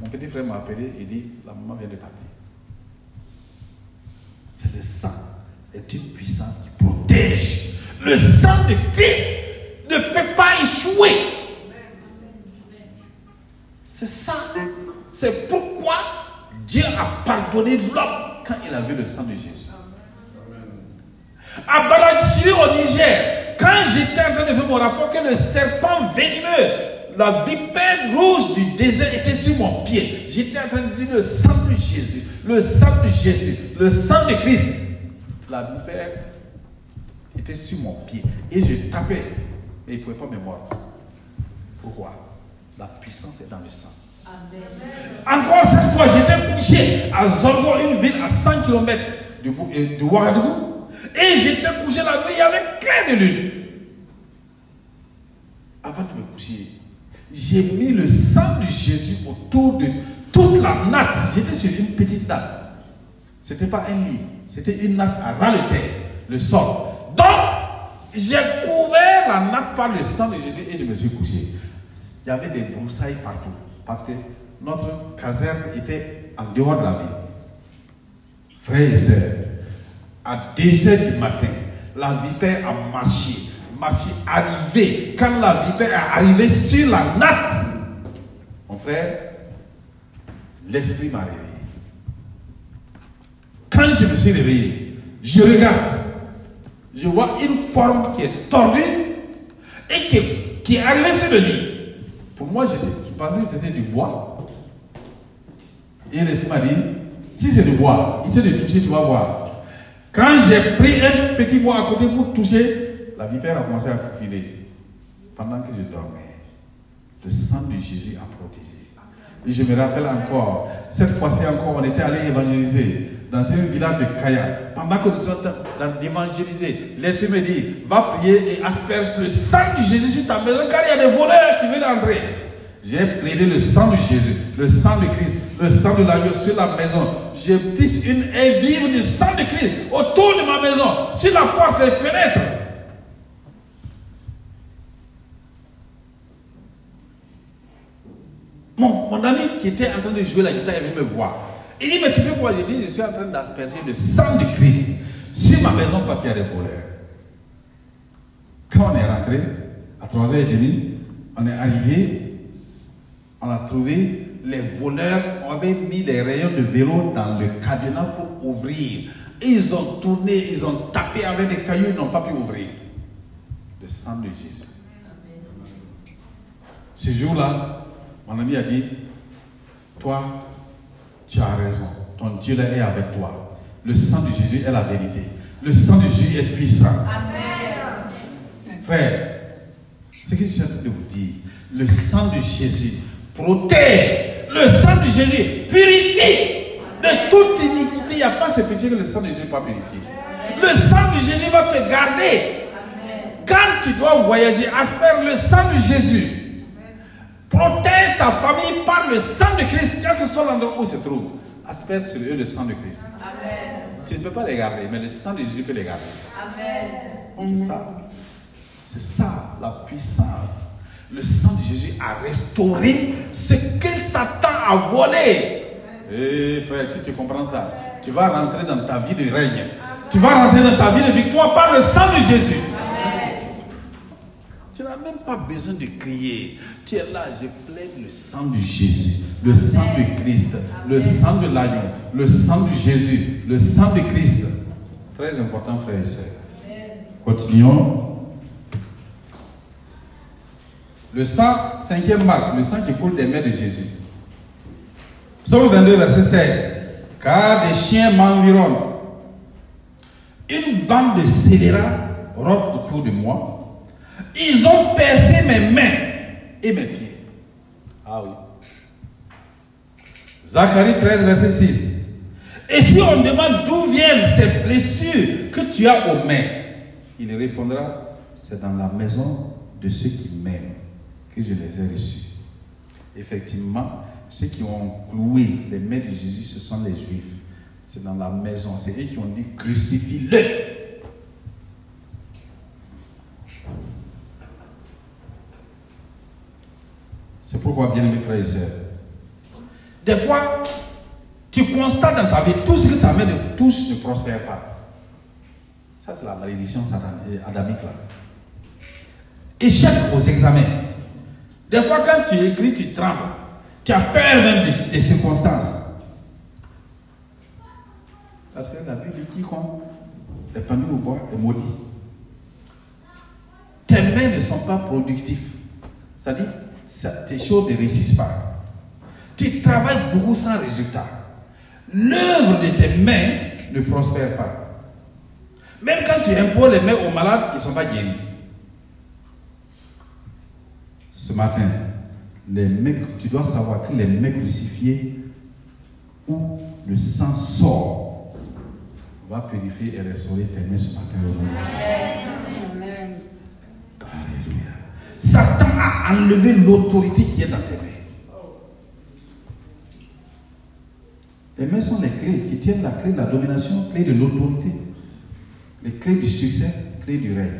Mon petit frère m'a appelé et dit, la maman vient de partir. C'est le sang est une puissance qui protège. Le sang de Christ ne peut pas échouer. C'est ça. C'est pourquoi Dieu a pardonné l'homme quand il a vu le sang de Jésus. À Balachiri au Niger, quand j'étais en train de faire mon rapport, que le serpent venimeux, la vipère rouge du désert était sur mon pied. J'étais en train de dire le sang de Jésus, le sang de Jésus, le sang de Christ. La vipère était sur mon pied et je tapais et il ne pouvait pas me mordre. Pourquoi? La puissance est dans le sang. Encore cette fois, j'étais couché à Zorgo, une ville à 100 km de, de Ouagadougou. Et j'étais couché la nuit, il y avait clair de lune. Avant de me coucher, j'ai mis le sang de Jésus autour de toute la natte. J'étais sur une petite natte. Ce n'était pas un lit, c'était une natte à ras le terre, le sol. Donc, j'ai couvert la natte par le sang de Jésus et je me suis couché. Il y avait des broussailles partout parce que notre caserne était en dehors de la ville. Frères et sœurs, à 2 heures du matin, la vipère a marché, marché, arrivé. Quand la vipère est arrivée sur la natte, mon frère, l'esprit m'a réveillé. Quand je me suis réveillé, je regarde, je vois une forme qui est tordue et qui, qui est arrivée sur le lit. Pour moi, je pensais que c'était du bois. Et l'esprit m'a dit, si c'est du bois, essaie de toucher, tu vas voir. Quand j'ai pris un petit bois à côté pour toucher, la vipère a commencé à filer. Pendant que je dormais, le sang de Jésus a protégé. Et je me rappelle encore, cette fois-ci encore, on était allé évangéliser dans un village de Kaya. Pendant que nous sommes d'évangéliser, l'Esprit me dit, va prier et asperge le sang de Jésus sur ta maison, car il y a des voleurs qui veulent entrer. J'ai plaidé le sang de Jésus, le sang de Christ, le sang de l'agneau sur la maison. J'ai tisse une et vive du sang de Christ autour de ma maison, sur la porte et les fenêtres. Mon, mon, ami qui était en train de jouer la guitare, il venu me voir. Il dit, mais tu fais quoi? J'ai dit, je suis en train d'asperger le sang de Christ sur ma maison parce qu'il y a des voleurs. Quand on est rentré, à 3h30, on est arrivé, on a trouvé les voleurs avaient mis les rayons de vélo dans le cadenas pour ouvrir. Et ils ont tourné, ils ont tapé avec des cailloux, ils n'ont pas pu ouvrir. Le sang de Jésus. Ce jour-là, mon ami a dit, toi, tu as raison. Ton Dieu là est avec toi. Le sang de Jésus est la vérité. Le sang de Jésus est puissant. Frère, ce que je suis en train de vous dire, le sang de Jésus protège. Le sang de Jésus purifie de toute iniquité. Il n'y a pas ce péché que le sang de Jésus pas purifier. Le sang de Jésus va te garder. Quand tu dois voyager, aspère le sang de Jésus. Protège ta famille par le sang de Christ, quel que soit l'endroit où il se trouve. Aspère sur eux le sang de Christ. Tu ne peux pas les garder, mais le sang de Jésus peut les garder. C'est ça. C'est ça la puissance. Le sang de Jésus a restauré ce que Satan a volé. Eh frère, si tu comprends ça, tu vas rentrer dans ta vie de règne. Tu vas rentrer dans ta vie de victoire par le sang de Jésus. Tu n'as même pas besoin de crier. Tu es là, je plaide le sang de Jésus, le sang de Christ, le sang de l'agneau, le sang de Jésus, le sang de Christ. Très important, frères et sœurs. Continuons. Le sang, cinquième marque, le sang qui coule des mains de Jésus. Psaume 22, verset 16. Car des chiens m'environnent. Une bande de scélérats rôde autour de moi. Ils ont percé mes mains et mes pieds. Ah oui. Zacharie 13, verset 6. Et si on demande d'où viennent ces blessures que tu as aux mains, il répondra, c'est dans la maison de ceux qui m'aiment que je les ai reçus. Effectivement, ceux qui ont cloué les mains de Jésus, ce sont les Juifs. C'est dans la maison. C'est eux qui ont dit crucifie-le. C'est pourquoi, bien aimés frères et sœurs, des fois, tu constates dans ta vie, tout ce que ta main touche ne prospère pas. Ça, c'est la malédiction adamique là. Échec aux examens. Des fois, quand tu écris, tu trembles. Tu as peur même des, circonstances. Parce que la Bible dit quiconque est pendu au bois est maudit. Tes mains ne sont pas productives. C'est-à-dire, tes choses ne réussissent pas. Tu travailles beaucoup sans résultat. L'œuvre de tes mains ne prospère pas. Même quand tu imposes les mains aux malades, ils ne sont pas guéris. Ce matin, les mecs, tu dois savoir que les mecs crucifiés, où le sang sort, va purifier et restaurer tes mains ce matin. Amen. Alléluia. Satan a enlevé l'autorité qui est dans tes mains. Les mains sont les clés qui tiennent la clé de la domination, clé de l'autorité, les clés du succès, clés du règne.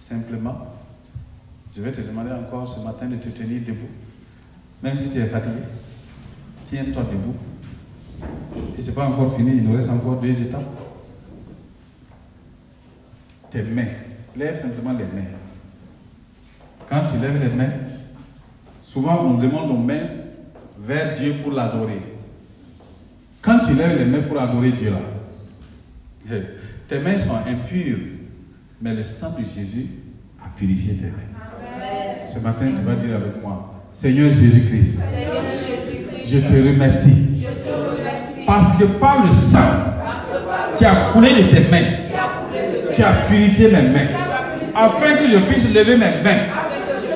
Simplement, je vais te demander encore ce matin de te tenir debout. Même si tu es fatigué, tiens-toi debout. Et ce n'est pas encore fini, il nous reste encore deux étapes. Tes mains, lève simplement les mains. Quand tu lèves les mains, souvent on demande nos mains vers Dieu pour l'adorer. Quand tu lèves les mains pour adorer Dieu là, tes mains sont impures, mais le sang de Jésus a purifié tes mains. Ce matin, tu vas dire avec moi, Seigneur Jésus-Christ, je te remercie. Parce que par le sang qui a coulé de tes mains, tu as purifié mes mains, afin que je puisse lever mes mains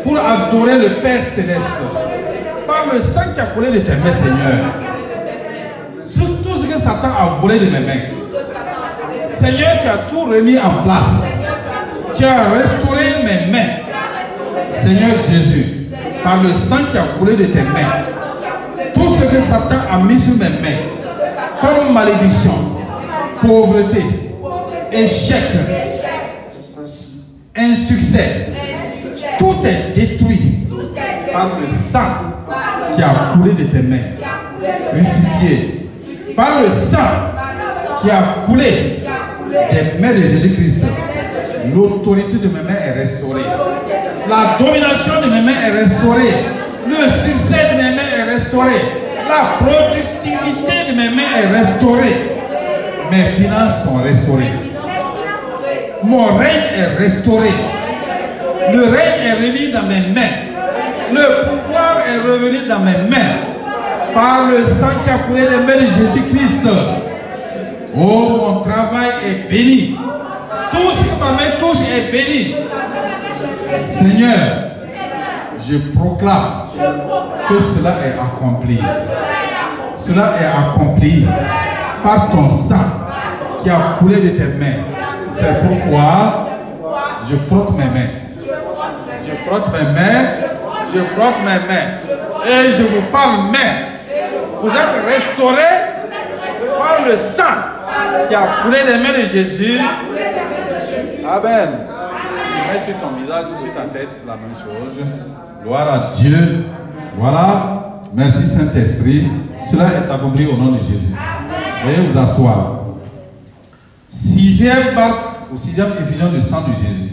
pour adorer le Père céleste. Par le sang qui a coulé de tes mains, Seigneur, sur tout ce que Satan a volé de mes mains. Seigneur, tu as tout remis en place. Tu as restauré mes mains. Seigneur Jésus, par le sang qui a coulé de tes mains, tout ce que Satan a mis sur mes mains, comme malédiction, pauvreté, échec, insuccès, tout est détruit par le sang qui a coulé de tes mains, crucifié, par le sang qui a coulé des mains de Jésus-Christ. L'autorité de mes mains est restaurée. La domination de mes mains est restaurée. Le succès de mes mains est restauré. La productivité de mes mains est restaurée. Mes finances sont restaurées. Mon règne est restauré. Le règne est revenu dans mes mains. Le pouvoir est revenu dans mes mains. Par le sang qui a coulé les mains de Jésus-Christ. Oh, mon travail est béni. Tout ce que ma main touche est béni. Seigneur, je proclame que cela est accompli. Cela est accompli par ton sang qui a coulé de tes mains. C'est pourquoi je frotte mes mains. Je frotte mes mains. Je frotte mes mains. Et je vous parle main. Vous êtes restaurés par le sang qui a coulé des mains de Jésus. Amen. Mets sur ton visage ou sur ta tête, c'est la même chose. Gloire à Dieu. Voilà. Merci Saint-Esprit. Cela est accompli au nom de Jésus. Veuillez vous asseoir. Sixième marque ou sixième effusion du sang de Jésus.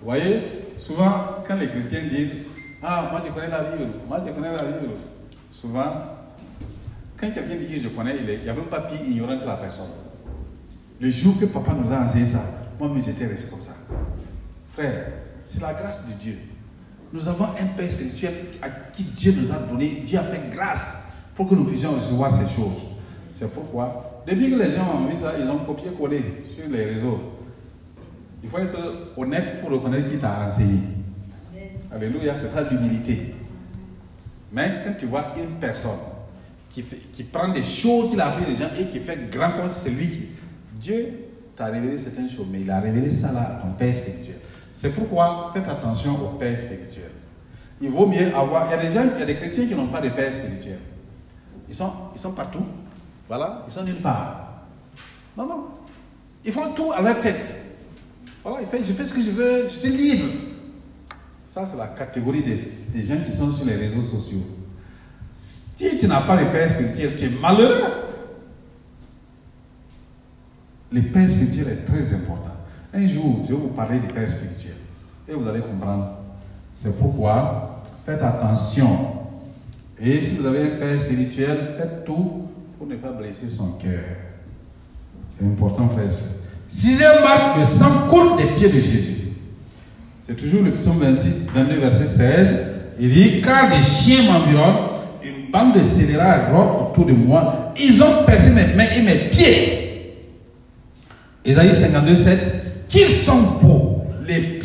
Vous voyez, souvent, quand les chrétiens disent Ah, moi je connais la Bible, moi je connais la Bible, souvent, quand quelqu'un dit que je connais, il n'y a même pas pire ignorant que la personne. Le jour que papa nous a enseigné ça, moi, j'étais resté comme ça. Frère, c'est la grâce de Dieu. Nous avons un Père spirituel à qui Dieu nous a donné, Dieu a fait grâce pour que nous puissions recevoir ces choses. C'est pourquoi, depuis que les gens ont vu ça, ils ont copié-collé sur les réseaux. Il faut être honnête pour reconnaître qui t'a enseigné. Alléluia, c'est ça l'humilité. Mais quand tu vois une personne qui, fait, qui prend des choses qu'il a appris des gens et qui fait grand comme c'est lui qui. Dieu t'a révélé certaines choses, mais il a révélé ça là à ton Père spirituel. C'est pourquoi faites attention au Père spirituel. Il vaut mieux avoir. Il y a des gens, il y a des chrétiens qui n'ont pas de Père spirituel. Ils sont, ils sont partout. Voilà, ils sont nulle part. Non, non. Ils font tout à leur tête. Voilà, je fais ce que je veux, je suis libre. Ça, c'est la catégorie des, des gens qui sont sur les réseaux sociaux. Si tu n'as pas de père spirituel, tu es malheureux. Le père spirituel est très important. Un jour, je vais vous parler du père spirituel. Et vous allez comprendre. C'est pourquoi faites attention. Et si vous avez un père spirituel, faites tout pour ne pas blesser son cœur. C'est important, frère Sixième marque, le sang coule des pieds de Jésus. C'est toujours le psaume 26, 22, verset 16. Il dit, car des chiens m'environnent bande de scélérats rôdent autour de moi. Ils ont percé mes mains et mes pieds. Ésaïe 52, 7. Qu'ils sont beaux, les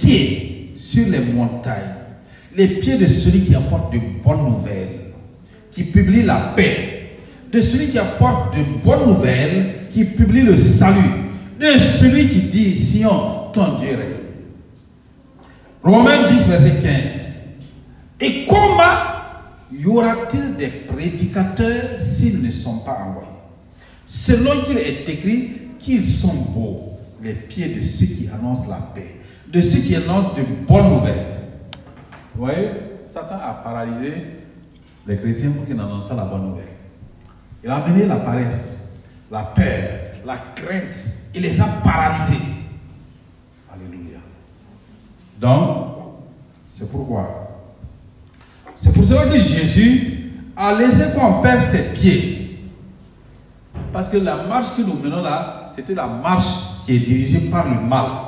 les montagnes, les pieds de celui qui apporte de bonnes nouvelles, qui publie la paix, de celui qui apporte de bonnes nouvelles, qui publie le salut, de celui qui dit Sion, ton Dieu règne. Romains 10, verset 15. Et comment y aura-t-il des prédicateurs s'ils ne sont pas envoyés? Selon qu'il est écrit qu'ils sont beaux, les pieds de ceux qui annoncent la paix, de ceux qui annoncent de bonnes nouvelles. Vous voyez, Satan a paralysé les chrétiens pour qu'ils n'annoncent pas la bonne nouvelle. Il a amené la paresse, la peur, la crainte. Il les a paralysés. Alléluia. Donc, c'est pourquoi c'est pour cela que Jésus a laissé qu'on perde ses pieds. Parce que la marche que nous menons là, c'était la marche qui est dirigée par le mal.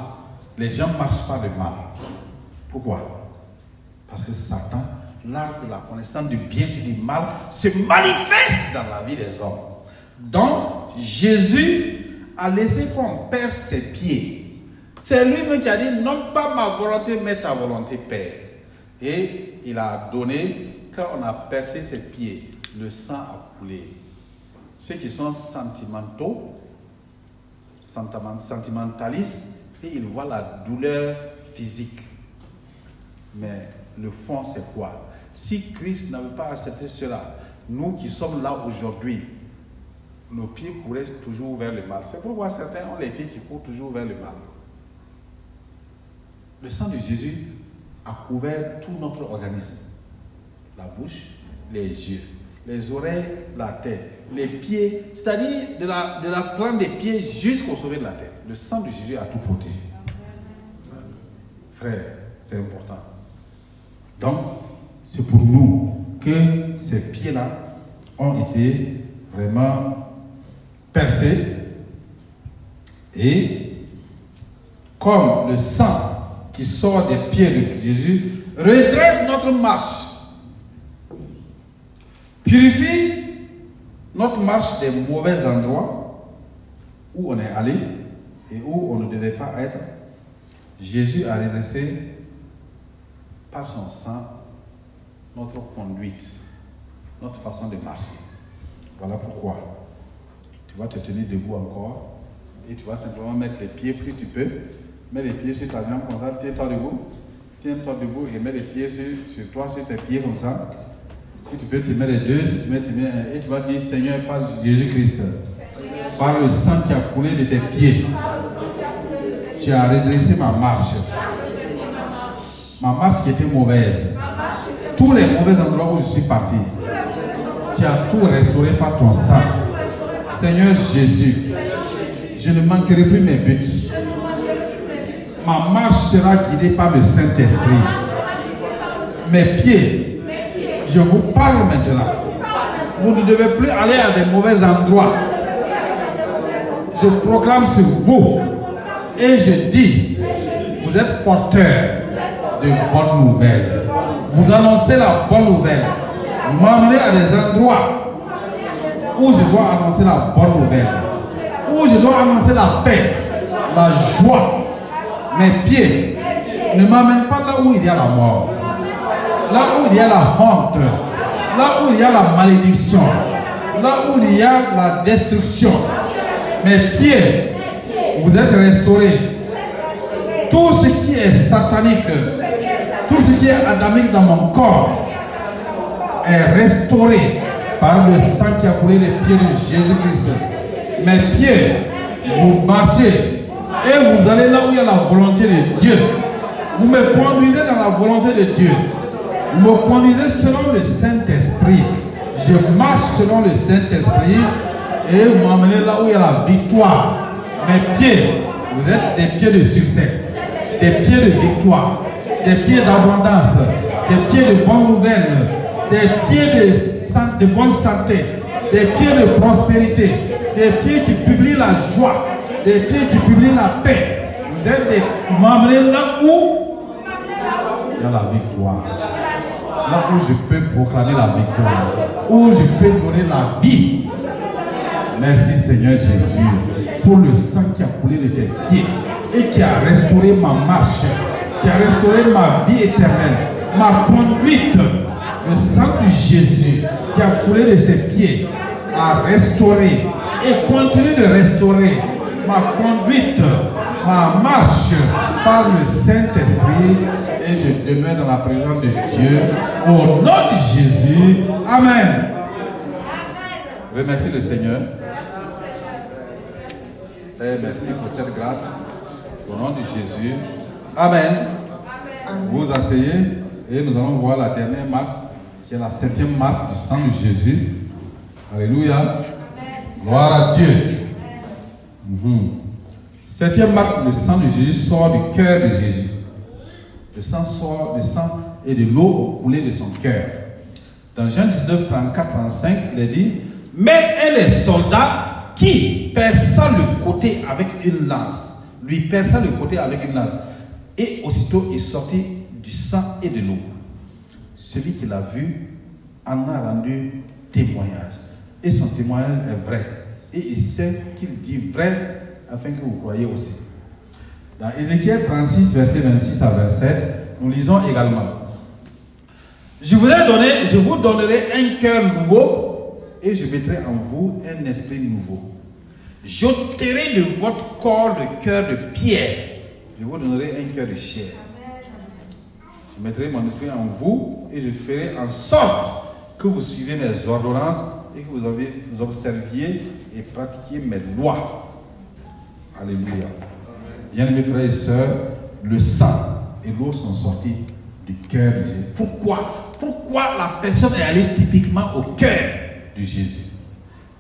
Les gens marchent par le mal. Pourquoi? Parce que Satan, l'art de la connaissance du bien et du mal, se manifeste dans la vie des hommes. Donc, Jésus a laissé qu'on perde ses pieds. C'est lui-même qui a dit, non pas ma volonté, mais ta volonté, Père. Et il a donné, quand on a percé ses pieds, le sang a coulé. Ceux qui sont sentimentaux, sentimentalistes, et ils voient la douleur physique. Mais le fond, c'est quoi? Si Christ n'avait pas accepté cela, nous qui sommes là aujourd'hui, nos pieds couraient toujours vers le mal. C'est pourquoi certains ont les pieds qui courent toujours vers le mal. Le sang de Jésus a couvert tout notre organisme. La bouche, les yeux, les oreilles, la tête, les pieds, c'est-à-dire de la, de la plante des pieds jusqu'au sommet de la tête. Le sang de Jésus a tout protégé. Frère, c'est important. Donc, c'est pour nous que ces pieds-là ont été vraiment percés. Et comme le sang qui sort des pieds de Jésus redresse notre marche, purifie notre marche des mauvais endroits où on est allé et où on ne devait pas être, Jésus a redressé par son sang notre conduite, notre façon de marcher. Voilà pourquoi tu vas te tenir debout encore et tu vas simplement mettre les pieds plus tu peux. Mets les pieds sur ta jambe comme ça, tiens-toi debout. Tiens-toi debout et mets les pieds sur, toi, sur tes pieds comme ça. Si tu peux, tu mets les deux, tu mets, tu mets. Et tu vas dire, Seigneur, par Jésus-Christ, par le sang qui a coulé de tes pieds, tu as redressé ma marche. Ma marche qui était mauvaise. Tous les mauvais endroits où je suis parti, tu as tout restauré par ton sang. Seigneur Jésus, je ne manquerai plus mes buts. Ma marche sera guidée par le Saint-Esprit. Mes pieds, je vous parle maintenant. Vous ne devez plus aller à des mauvais endroits. Je proclame sur vous et je dis, vous êtes porteur de bonnes nouvelles. Vous annoncez la bonne nouvelle. Vous m'emmenez à des endroits où je dois annoncer la bonne nouvelle. Où je dois annoncer la paix, la joie. Mes pieds ne m'amènent pas là où il y a la mort. Là où il y a la honte. Là où il y a la malédiction. Là où il y a la destruction. Mes pieds, vous êtes restaurés. Tout ce qui est satanique, tout ce qui est adamique dans mon corps est restauré par le sang qui a coulé les pieds de Jésus-Christ. Mes pieds, vous marchez et vous allez là où il y a la volonté de Dieu. Vous me conduisez dans la volonté de Dieu. Vous me conduisez selon le Saint-Esprit. Je marche selon le Saint-Esprit et vous m'emmenez là où il y a la victoire. Mes pieds, vous êtes des pieds de succès, des pieds de victoire, des pieds d'abondance, des pieds de bonnes nouvelles, des pieds de, bonne santé, des pieds de prospérité, des pieds qui publient la joie, des pieds qui publient la paix. Vous êtes des vous m'emmenez là où? Il y a la victoire. Là où je peux proclamer la victoire. Où je peux donner la vie. Merci Seigneur Jésus pour le sang qui a coulé de tes pieds et qui a restauré ma marche, qui a restauré ma vie éternelle, ma conduite. Le sang de Jésus qui a coulé de ses pieds a restauré et continue de restaurer ma conduite, ma marche par le Saint-Esprit et je demeure dans la présence de Dieu au nom de Jésus. Amen. Remercie le Seigneur. Et merci pour cette grâce. Au nom de Jésus. Amen. Vous vous asseyez et nous allons voir la dernière marque, qui est la septième marque du sang de Jésus. Alléluia. Gloire à Dieu. Mhm. Septième marque, le sang de Jésus sort du cœur de Jésus. Le sang sort, le sang et de l'eau coulée de son cœur. Dans Jean 19, 34, 35, il est dit, mais et les soldats qui perça le côté avec une lance, lui perça le côté avec une lance, et aussitôt il sortit du sang et de l'eau. Celui qui l'a vu en a rendu témoignage. Et son témoignage est vrai. Et il sait qu'il dit vrai afin que vous croyez aussi. Dans Ézéchiel 36, verset 26 à 27, nous lisons également. Je vous ai donné, je vous donnerai un cœur nouveau et je mettrai en vous un esprit nouveau. J'ôterai de votre corps le cœur de pierre. Je vous donnerai un cœur de chair. Je mettrai mon esprit en vous et je ferai en sorte que vous suivez mes ordonnances et que vous, avez, vous observiez et pratiquiez mes lois. Alléluia. Bien-aimés frères et sœurs, le sang et l'eau sont sortis du cœur de Jésus. Pourquoi? Pourquoi la personne est allée typiquement au cœur? Jésus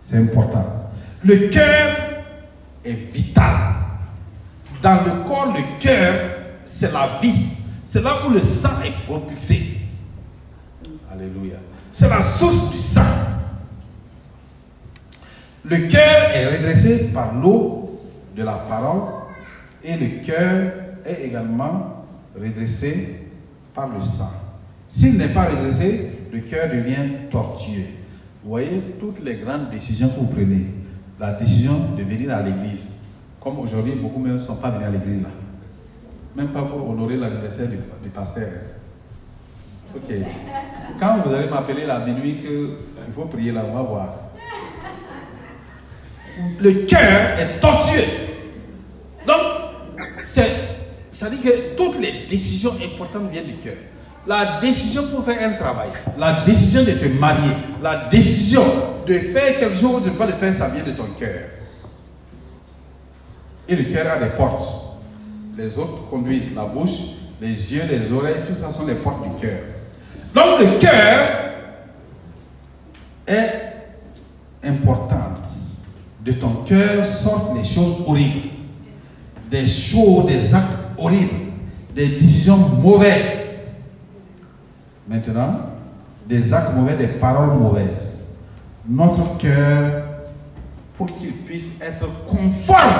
C'est important. Le cœur est vital. Dans le corps, le cœur, c'est la vie. C'est là où le sang est propulsé. Alléluia. C'est la source du sang. Le cœur est redressé par l'eau de la parole et le cœur est également redressé par le sang. S'il n'est pas redressé, le cœur devient tortueux. Vous voyez toutes les grandes décisions que vous prenez. la décision de venir à l'église. Comme aujourd'hui, beaucoup même ne sont pas venus à l'église là. Même pas pour honorer l'anniversaire du, pasteur. Ok. Quand vous allez m'appeler la minuit qu'il faut prier là, on va voir. Le cœur est tortueux. Donc, c'est, ça dit que toutes les décisions importantes viennent du cœur. La décision pour faire un travail, la décision de te marier, la décision de faire quelque chose ou de ne pas le faire, ça vient de ton cœur. Et le cœur a des portes. Les autres conduisent la bouche, les yeux, les oreilles, tout ça sont les portes du cœur. Donc le cœur est important. De ton cœur sortent les choses horribles. Des choses, des actes horribles. Des décisions mauvaises. Maintenant, des actes mauvais, des paroles mauvaises. Notre cœur, pour qu'il puisse être conforme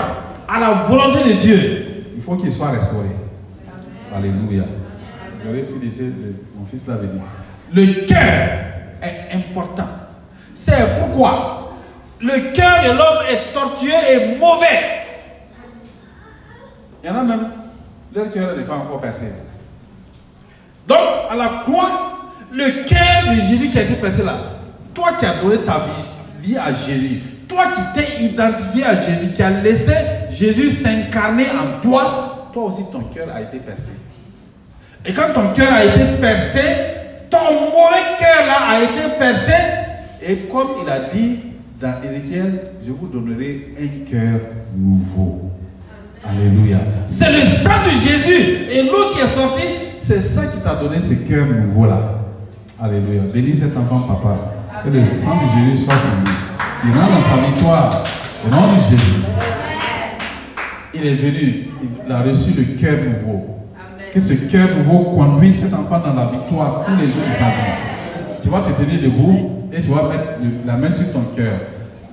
à la volonté de Dieu, il faut qu'il soit restauré. Alléluia. J'aurais pu dire, mon fils l'avait dit. Le cœur est important. C'est pourquoi le cœur de l'homme est tortueux et mauvais. Il y en a même, leur cœur n'est pas encore percé. Donc, à la croix, le cœur de Jésus qui a été percé là, toi qui as donné ta vie, à Jésus, toi qui t'es identifié à Jésus, qui as laissé Jésus s'incarner en toi, toi aussi ton cœur a été percé. Et quand ton cœur a été percé, ton mauvais cœur là a été percé. Et comme il a dit dans Ézéchiel, je vous donnerai un cœur nouveau. Alléluia. C'est le sang de Jésus et l'eau qui est sortie, c'est ça qui t'a donné ce cœur nouveau là. Alléluia. Bénis cet enfant, papa. Que le sang de Jésus soit sur lui. Il rentre dans sa victoire au nom de Jésus. Il est venu, il a reçu le cœur nouveau. Que ce cœur nouveau conduise cet enfant dans la victoire tous les jours de sa vie. Tu vas te tenir debout et tu vas mettre la main sur ton cœur.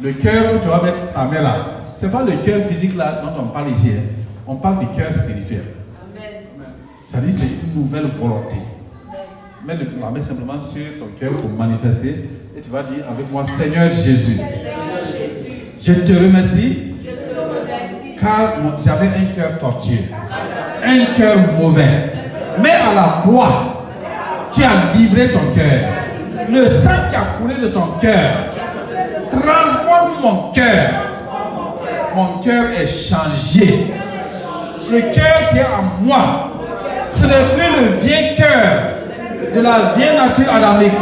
Le cœur où tu vas mettre ta main là, ce n'est pas le cœur physique là dont on parle ici. Hein. On parle du cœur spirituel. Dit c'est une nouvelle volonté. Mets la main simplement sur ton cœur pour manifester et tu vas dire avec moi Seigneur Jésus. Je te remercie car j'avais un cœur tortueux, un cœur mauvais. Mais à la croix, tu as livré ton cœur. Le sang qui a coulé de ton cœur transforme mon cœur. Mon cœur est changé. Le cœur qui est en moi, ce n'est plus le vieux cœur de la vieille nature adamique.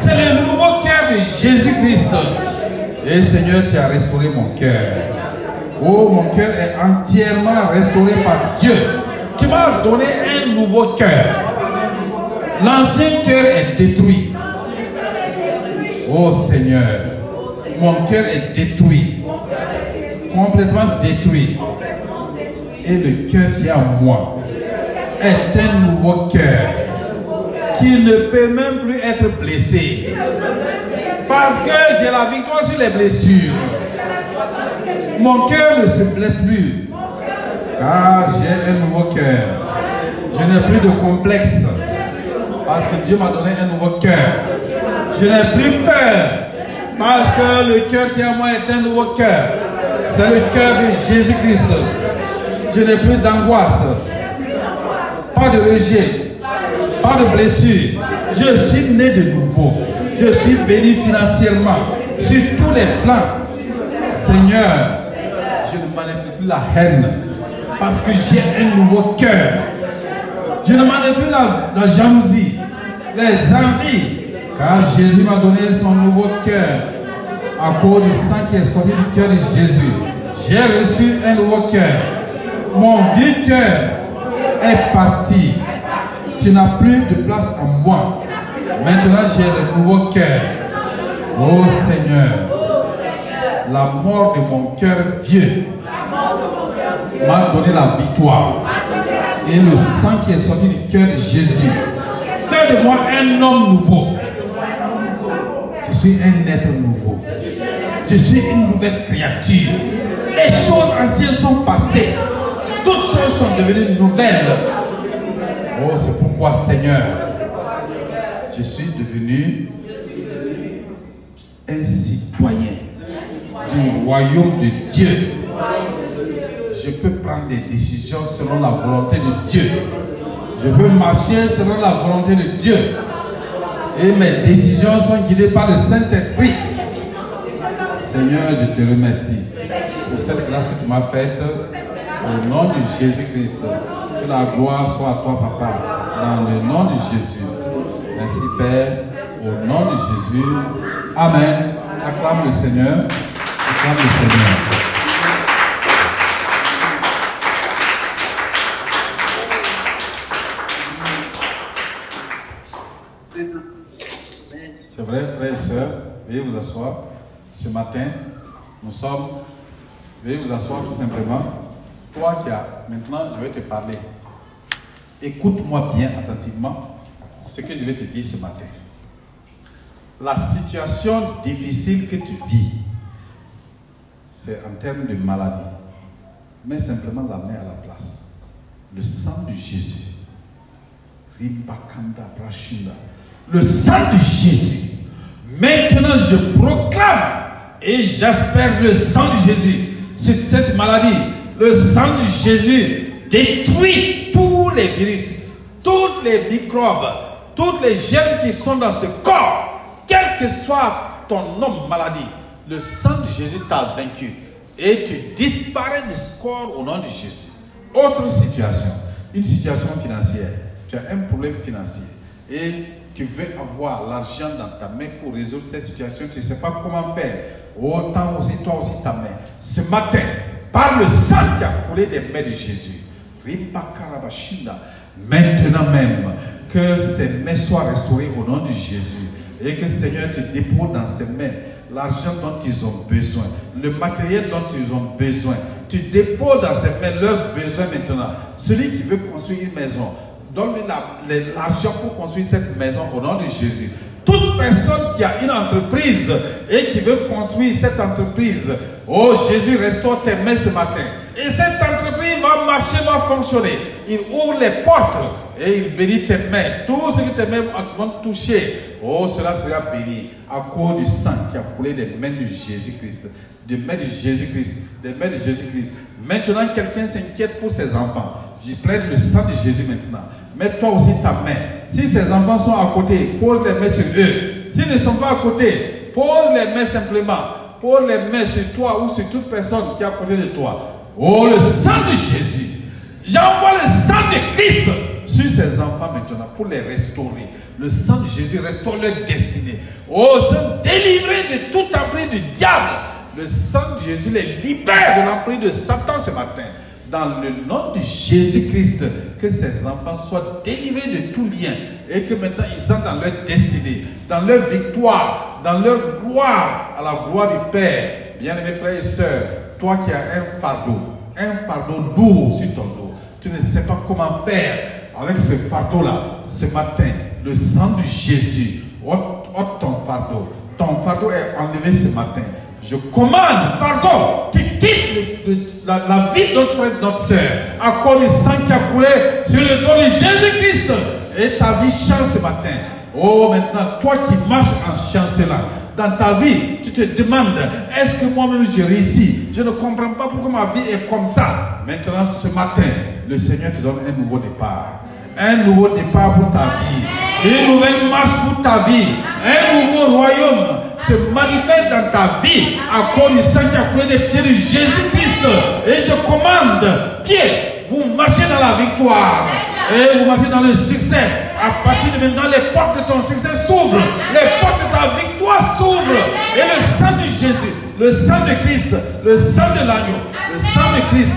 C'est le nouveau cœur de Jésus-Christ. Et Seigneur, tu as restauré mon cœur. Oh, mon cœur est entièrement restauré par Dieu. Tu m'as donné un nouveau cœur. L'ancien cœur est détruit. Oh Seigneur, mon cœur est détruit. Complètement détruit. Et le cœur qui est en moi est un nouveau cœur qui ne peut même plus être blessé. Parce que j'ai la victoire sur les blessures. Mon cœur ne se blesse plus. Car j'ai un nouveau cœur. Je n'ai plus de complexe. Parce que Dieu m'a donné un nouveau cœur. Je n'ai plus peur. Parce que le cœur qui est en moi est un nouveau cœur. C'est le cœur de Jésus-Christ. Je n'ai plus d'angoisse. Pas de rejet. Pas de blessure. Je suis né de nouveau. Je suis béni financièrement. Sur tous les plans. Seigneur, je ne manipule plus la haine. Parce que j'ai un nouveau cœur. Je ne manipule plus la, la jalousie. Les envies. Car Jésus m'a donné son nouveau cœur. À cause du sang qui est sorti du cœur de Jésus. J'ai reçu un nouveau cœur. Mon vieux cœur est parti. Tu n'as plus de place en moi. Maintenant, j'ai le nouveau cœur. Oh Seigneur, la mort de mon cœur vieux m'a donné la victoire. Et le sang qui est sorti du cœur de Jésus fait de moi un homme nouveau. Je suis un être nouveau. Je suis une nouvelle créature. Les choses anciennes sont passées. Devenues nouvelles. Oh, c'est pourquoi, Seigneur, je suis devenu un citoyen du royaume de Dieu. Je peux prendre des décisions selon la volonté de Dieu. Je peux marcher selon la volonté de Dieu. Et mes décisions sont guidées par le Saint-Esprit. Seigneur, je te remercie pour cette grâce que tu m'as faite. Au nom de Jésus-Christ. Que la gloire soit à toi, Papa. Dans le nom de Jésus. Merci, Père. Au nom de Jésus. Amen. Acclame le Seigneur. Acclame le Seigneur. C'est vrai, frères et sœurs, veuillez vous asseoir. Ce matin, nous sommes, veuillez vous asseoir tout simplement. Toi qui as, maintenant, je vais te parler. Écoute-moi bien attentivement ce que je vais te dire ce matin. La situation difficile que tu vis, c'est en termes de maladie, mais simplement l'amener à la place. Le sang de Jésus. Le sang de Jésus. Maintenant, je proclame et j'espère le sang de Jésus sur cette maladie. Le sang de Jésus détruit tous les virus, tous les microbes, toutes les gènes qui sont dans ce corps, quel que soit ton nom maladie. Le sang de Jésus t'a vaincu et tu disparais du corps au nom de Jésus. Autre situation, une situation financière. Tu as un problème financier et tu veux avoir l'argent dans ta main pour résoudre cette situation, tu ne sais pas comment faire. Autant aussi, toi aussi, ta main. Ce matin, par le sang qui a coulé des mains de Jésus, maintenant même, que ces mains soient restaurées au nom de Jésus et que Seigneur te dépose dans ses mains l'argent dont ils ont besoin, le matériel dont ils ont besoin. Tu déposes dans ses mains leurs besoins maintenant. Celui qui veut construire une maison, donne-lui l'argent pour construire cette maison au nom de Jésus. Toute personne qui a une entreprise et qui veut construire cette entreprise, oh Jésus, restaure tes mains ce matin. Et cette entreprise va marcher, va fonctionner. Il ouvre les portes et il bénit tes mains. Tout ce que tes mains vont toucher, oh, cela sera béni à cause du sang qui a coulé des mains de Jésus-Christ. Des mains de Jésus-Christ. Des mains de Jésus-Christ. Maintenant, quelqu'un s'inquiète pour ses enfants. Je plaide le sang de Jésus maintenant. Mets toi aussi ta main. Si ses enfants sont à côté, pose les mains sur eux. S'ils ne sont pas à côté, pose les mains simplement. Pose les mains sur toi ou sur toute personne qui est à côté de toi. Oh, le sang de Jésus. J'envoie le sang de Christ sur ces enfants maintenant pour les restaurer. Le sang de Jésus restaure leur destinée. Oh, sont délivrés de tout emprise du diable. Le sang de Jésus les libère de l'emprise de Satan ce matin. Dans le nom de Jésus-Christ, que ces enfants soient délivrés de tout lien et que maintenant ils sont dans leur destinée, dans leur victoire, dans leur gloire, à la gloire du Père. Bien-aimés frères et sœurs, toi qui as un fardeau, un fardeau lourd sur ton dos, tu ne sais pas comment faire avec ce fardeau-là, ce matin, le sang de Jésus, ôte ton fardeau. Ton fardeau est enlevé ce matin. Je commande, fardeau, tu quittes la, la, vie de notre frère, de notre soeur, à cause du sang qui a coulé sur le dos de Jésus-Christ. Et ta vie change ce matin. Oh, maintenant, toi qui marches en chancelant, dans ta vie, tu te demandes, est-ce que moi-même j'ai réussi? Je ne comprends pas pourquoi ma vie est comme ça. Maintenant, ce matin, le Seigneur te donne un nouveau départ. Un nouveau départ pour ta vie. Une nouvelle marche pour ta vie. Un nouveau royaume se manifeste dans ta vie à cause du sang qui a coulé des pieds de Jésus-Christ. Et je commande, pied, vous marchez dans la victoire. Et vous marchez dans le succès. À partir de maintenant, les portes de ton succès s'ouvrent. Les portes de ta victoire s'ouvrent. Et le sang de Jésus, le sang de Christ, le sang de l'agneau, le sang de Christ,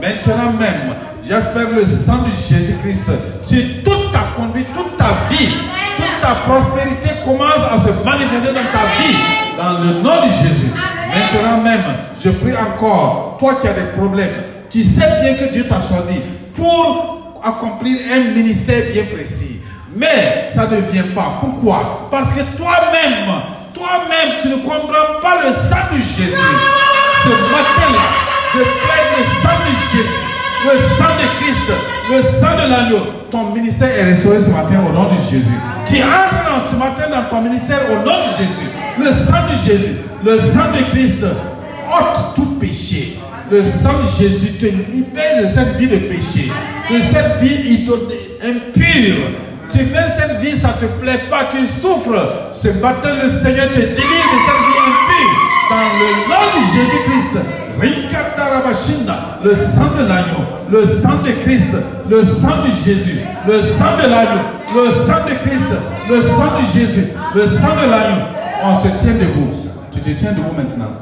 maintenant même, j'espère le sang de Jésus-Christ sur toute ta conduite, toute ta vie, toute ta prospérité commence à se manifester dans ta vie. Dans le nom de Jésus. Maintenant même, je prie encore, toi qui as des problèmes, tu sais bien que Dieu t'a choisi pour accomplir un ministère bien précis. Mais ça ne vient pas. Pourquoi? Parce que toi-même, toi-même, tu ne comprends pas le sang de Jésus. Ce matin-là, je plaide le sang de Jésus, le sang de Christ, le sang de l'agneau. Ton ministère est restauré ce matin au nom de Jésus. Tu entres ce matin dans ton ministère au nom de Jésus. Le sang de Jésus, le sang de Christ ôte tout péché. Le sang de Jésus te libère de cette vie de péché, de cette vie impure. Tu mènes cette vie, ça ne te plaît pas, tu souffres. Ce matin, le Seigneur te délivre de cette vie impure. Dans le nom de Jésus-Christ, le sang de l'agneau, le sang de Christ, le sang de Jésus, le sang de l'agneau, le sang de Christ, le sang de Jésus, le sang de l'agneau. On se tient debout. Tu te tiens debout maintenant.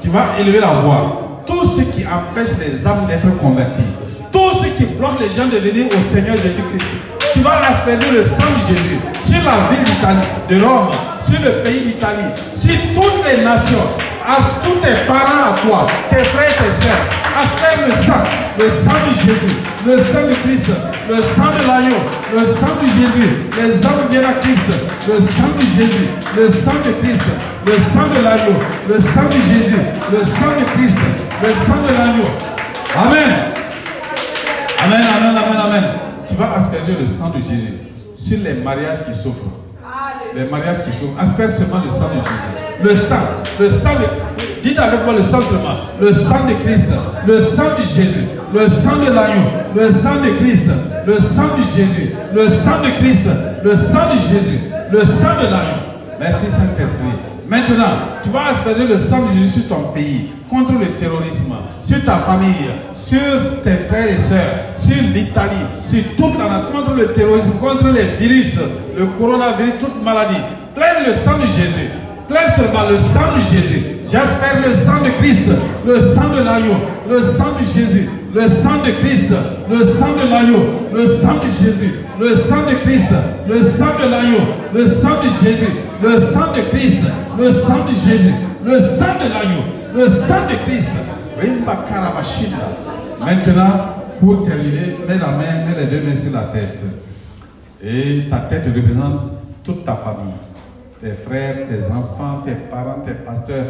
Tu vas élever la voix. Tout ce qui empêche les âmes d'être converties, tout ce qui bloque les gens de venir au Seigneur Jésus-Christ, tu vas asperger le sang de Jésus sur la ville d'Italie, de Rome, sur le pays d'Italie, sur toutes les nations, à tous tes parents à toi, tes frères, tes soeurs, à le sang, le sang de Jésus, le sang de Christ, le sang de l'agneau, le sang de Jésus, les âmes viennent à Christ, le sang de Jésus, le sang de Christ, le sang de l'agneau, le sang de Jésus, le sang de Christ, le sang de l'agneau. Amen. Amen, amen, amen, amen. Tu vas asperger le sang de Jésus sur les mariages qui souffrent. Les mariages qui souffrent. Asperge seulement le sang de Jésus. Le sang, le sang de... Dites avec moi le sang seulement. Le sang de Christ, le sang de Jésus, le sang de l'agneau, le sang de Christ, le sang de Jésus, le sang de Christ, le sang de Jésus, le sang de l'agneau. Merci Saint-Esprit. Maintenant, tu vas asperger le sang de Jésus sur ton pays, contre le terrorisme, sur ta famille, sur tes frères et sœurs, sur l'Italie, sur toute la nation, contre le terrorisme, contre les virus, le coronavirus, toute maladie. Pleine le sang de Jésus. Pleine seulement le sang de Jésus. J'espère le sang de Christ, le sang de l'agneau, le sang de Jésus, le sang de Christ, le sang de l'agneau, le sang de Jésus, le sang de Christ, le sang de l'agneau, le sang de Jésus, le sang de Christ, le sang de Jésus, le sang de l'agneau, le sang de Christ. Maintenant, pour terminer, mets la main, mets les deux mains sur la tête. Et ta tête représente toute ta famille, tes frères, tes enfants, tes parents, tes pasteurs.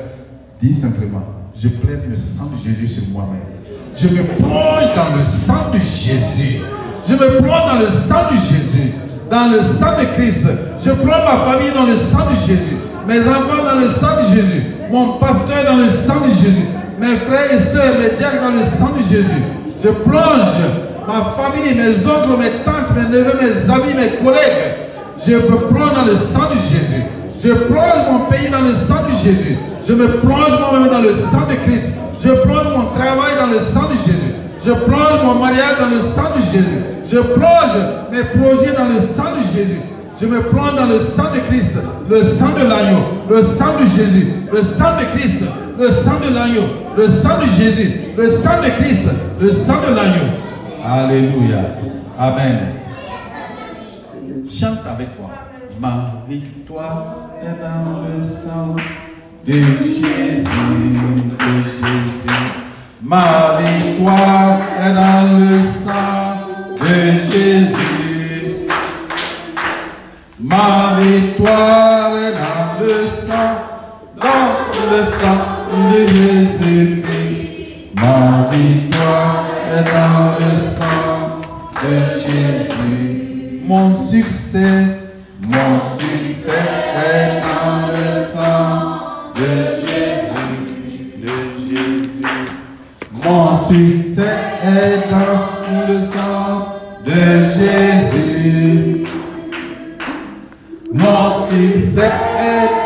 Dis simplement, je plaide le sang de Jésus sur moi-même. Je me plonge dans le sang de Jésus. Je me plonge dans le sang de Jésus. Dans le sang de Christ. Je plonge ma famille dans le sang de Jésus. Mes enfants dans le sang de Jésus. Mon pasteur dans le sang de Jésus. Mes frères et sœurs, mes diacres dans le sang de Jésus. Je plonge ma famille, mes oncles, mes tantes, mes neveux, mes amis, mes collègues. Je me plonge dans le sang de Jésus. Je plonge mon pays dans le sang de Jésus. Je me plonge moi-même dans le sang de Christ. Je plonge mon travail dans le sang de Jésus. Je plonge mon mariage dans le sang de Jésus. Je plonge mes projets dans le sang de Jésus. Je me plonge dans le sang de Christ, le sang de l'agneau, le sang de Jésus, le sang de Christ, le sang de l'agneau, le sang de Jésus, le sang de Christ, le sang de l'agneau. Alléluia. Amen. Chante avec moi. Ma victoire est dans le sang de Jésus, de Jésus. Ma victoire est dans le sang de Jésus. Ma victoire est dans le sang, dans le sang de Jésus-Christ. Ma victoire est dans le sang de Jésus. Mon succès, mon succès est dans le sang de Jésus, de Jésus. Mon succès est dans le sang de Jésus. Mon succès est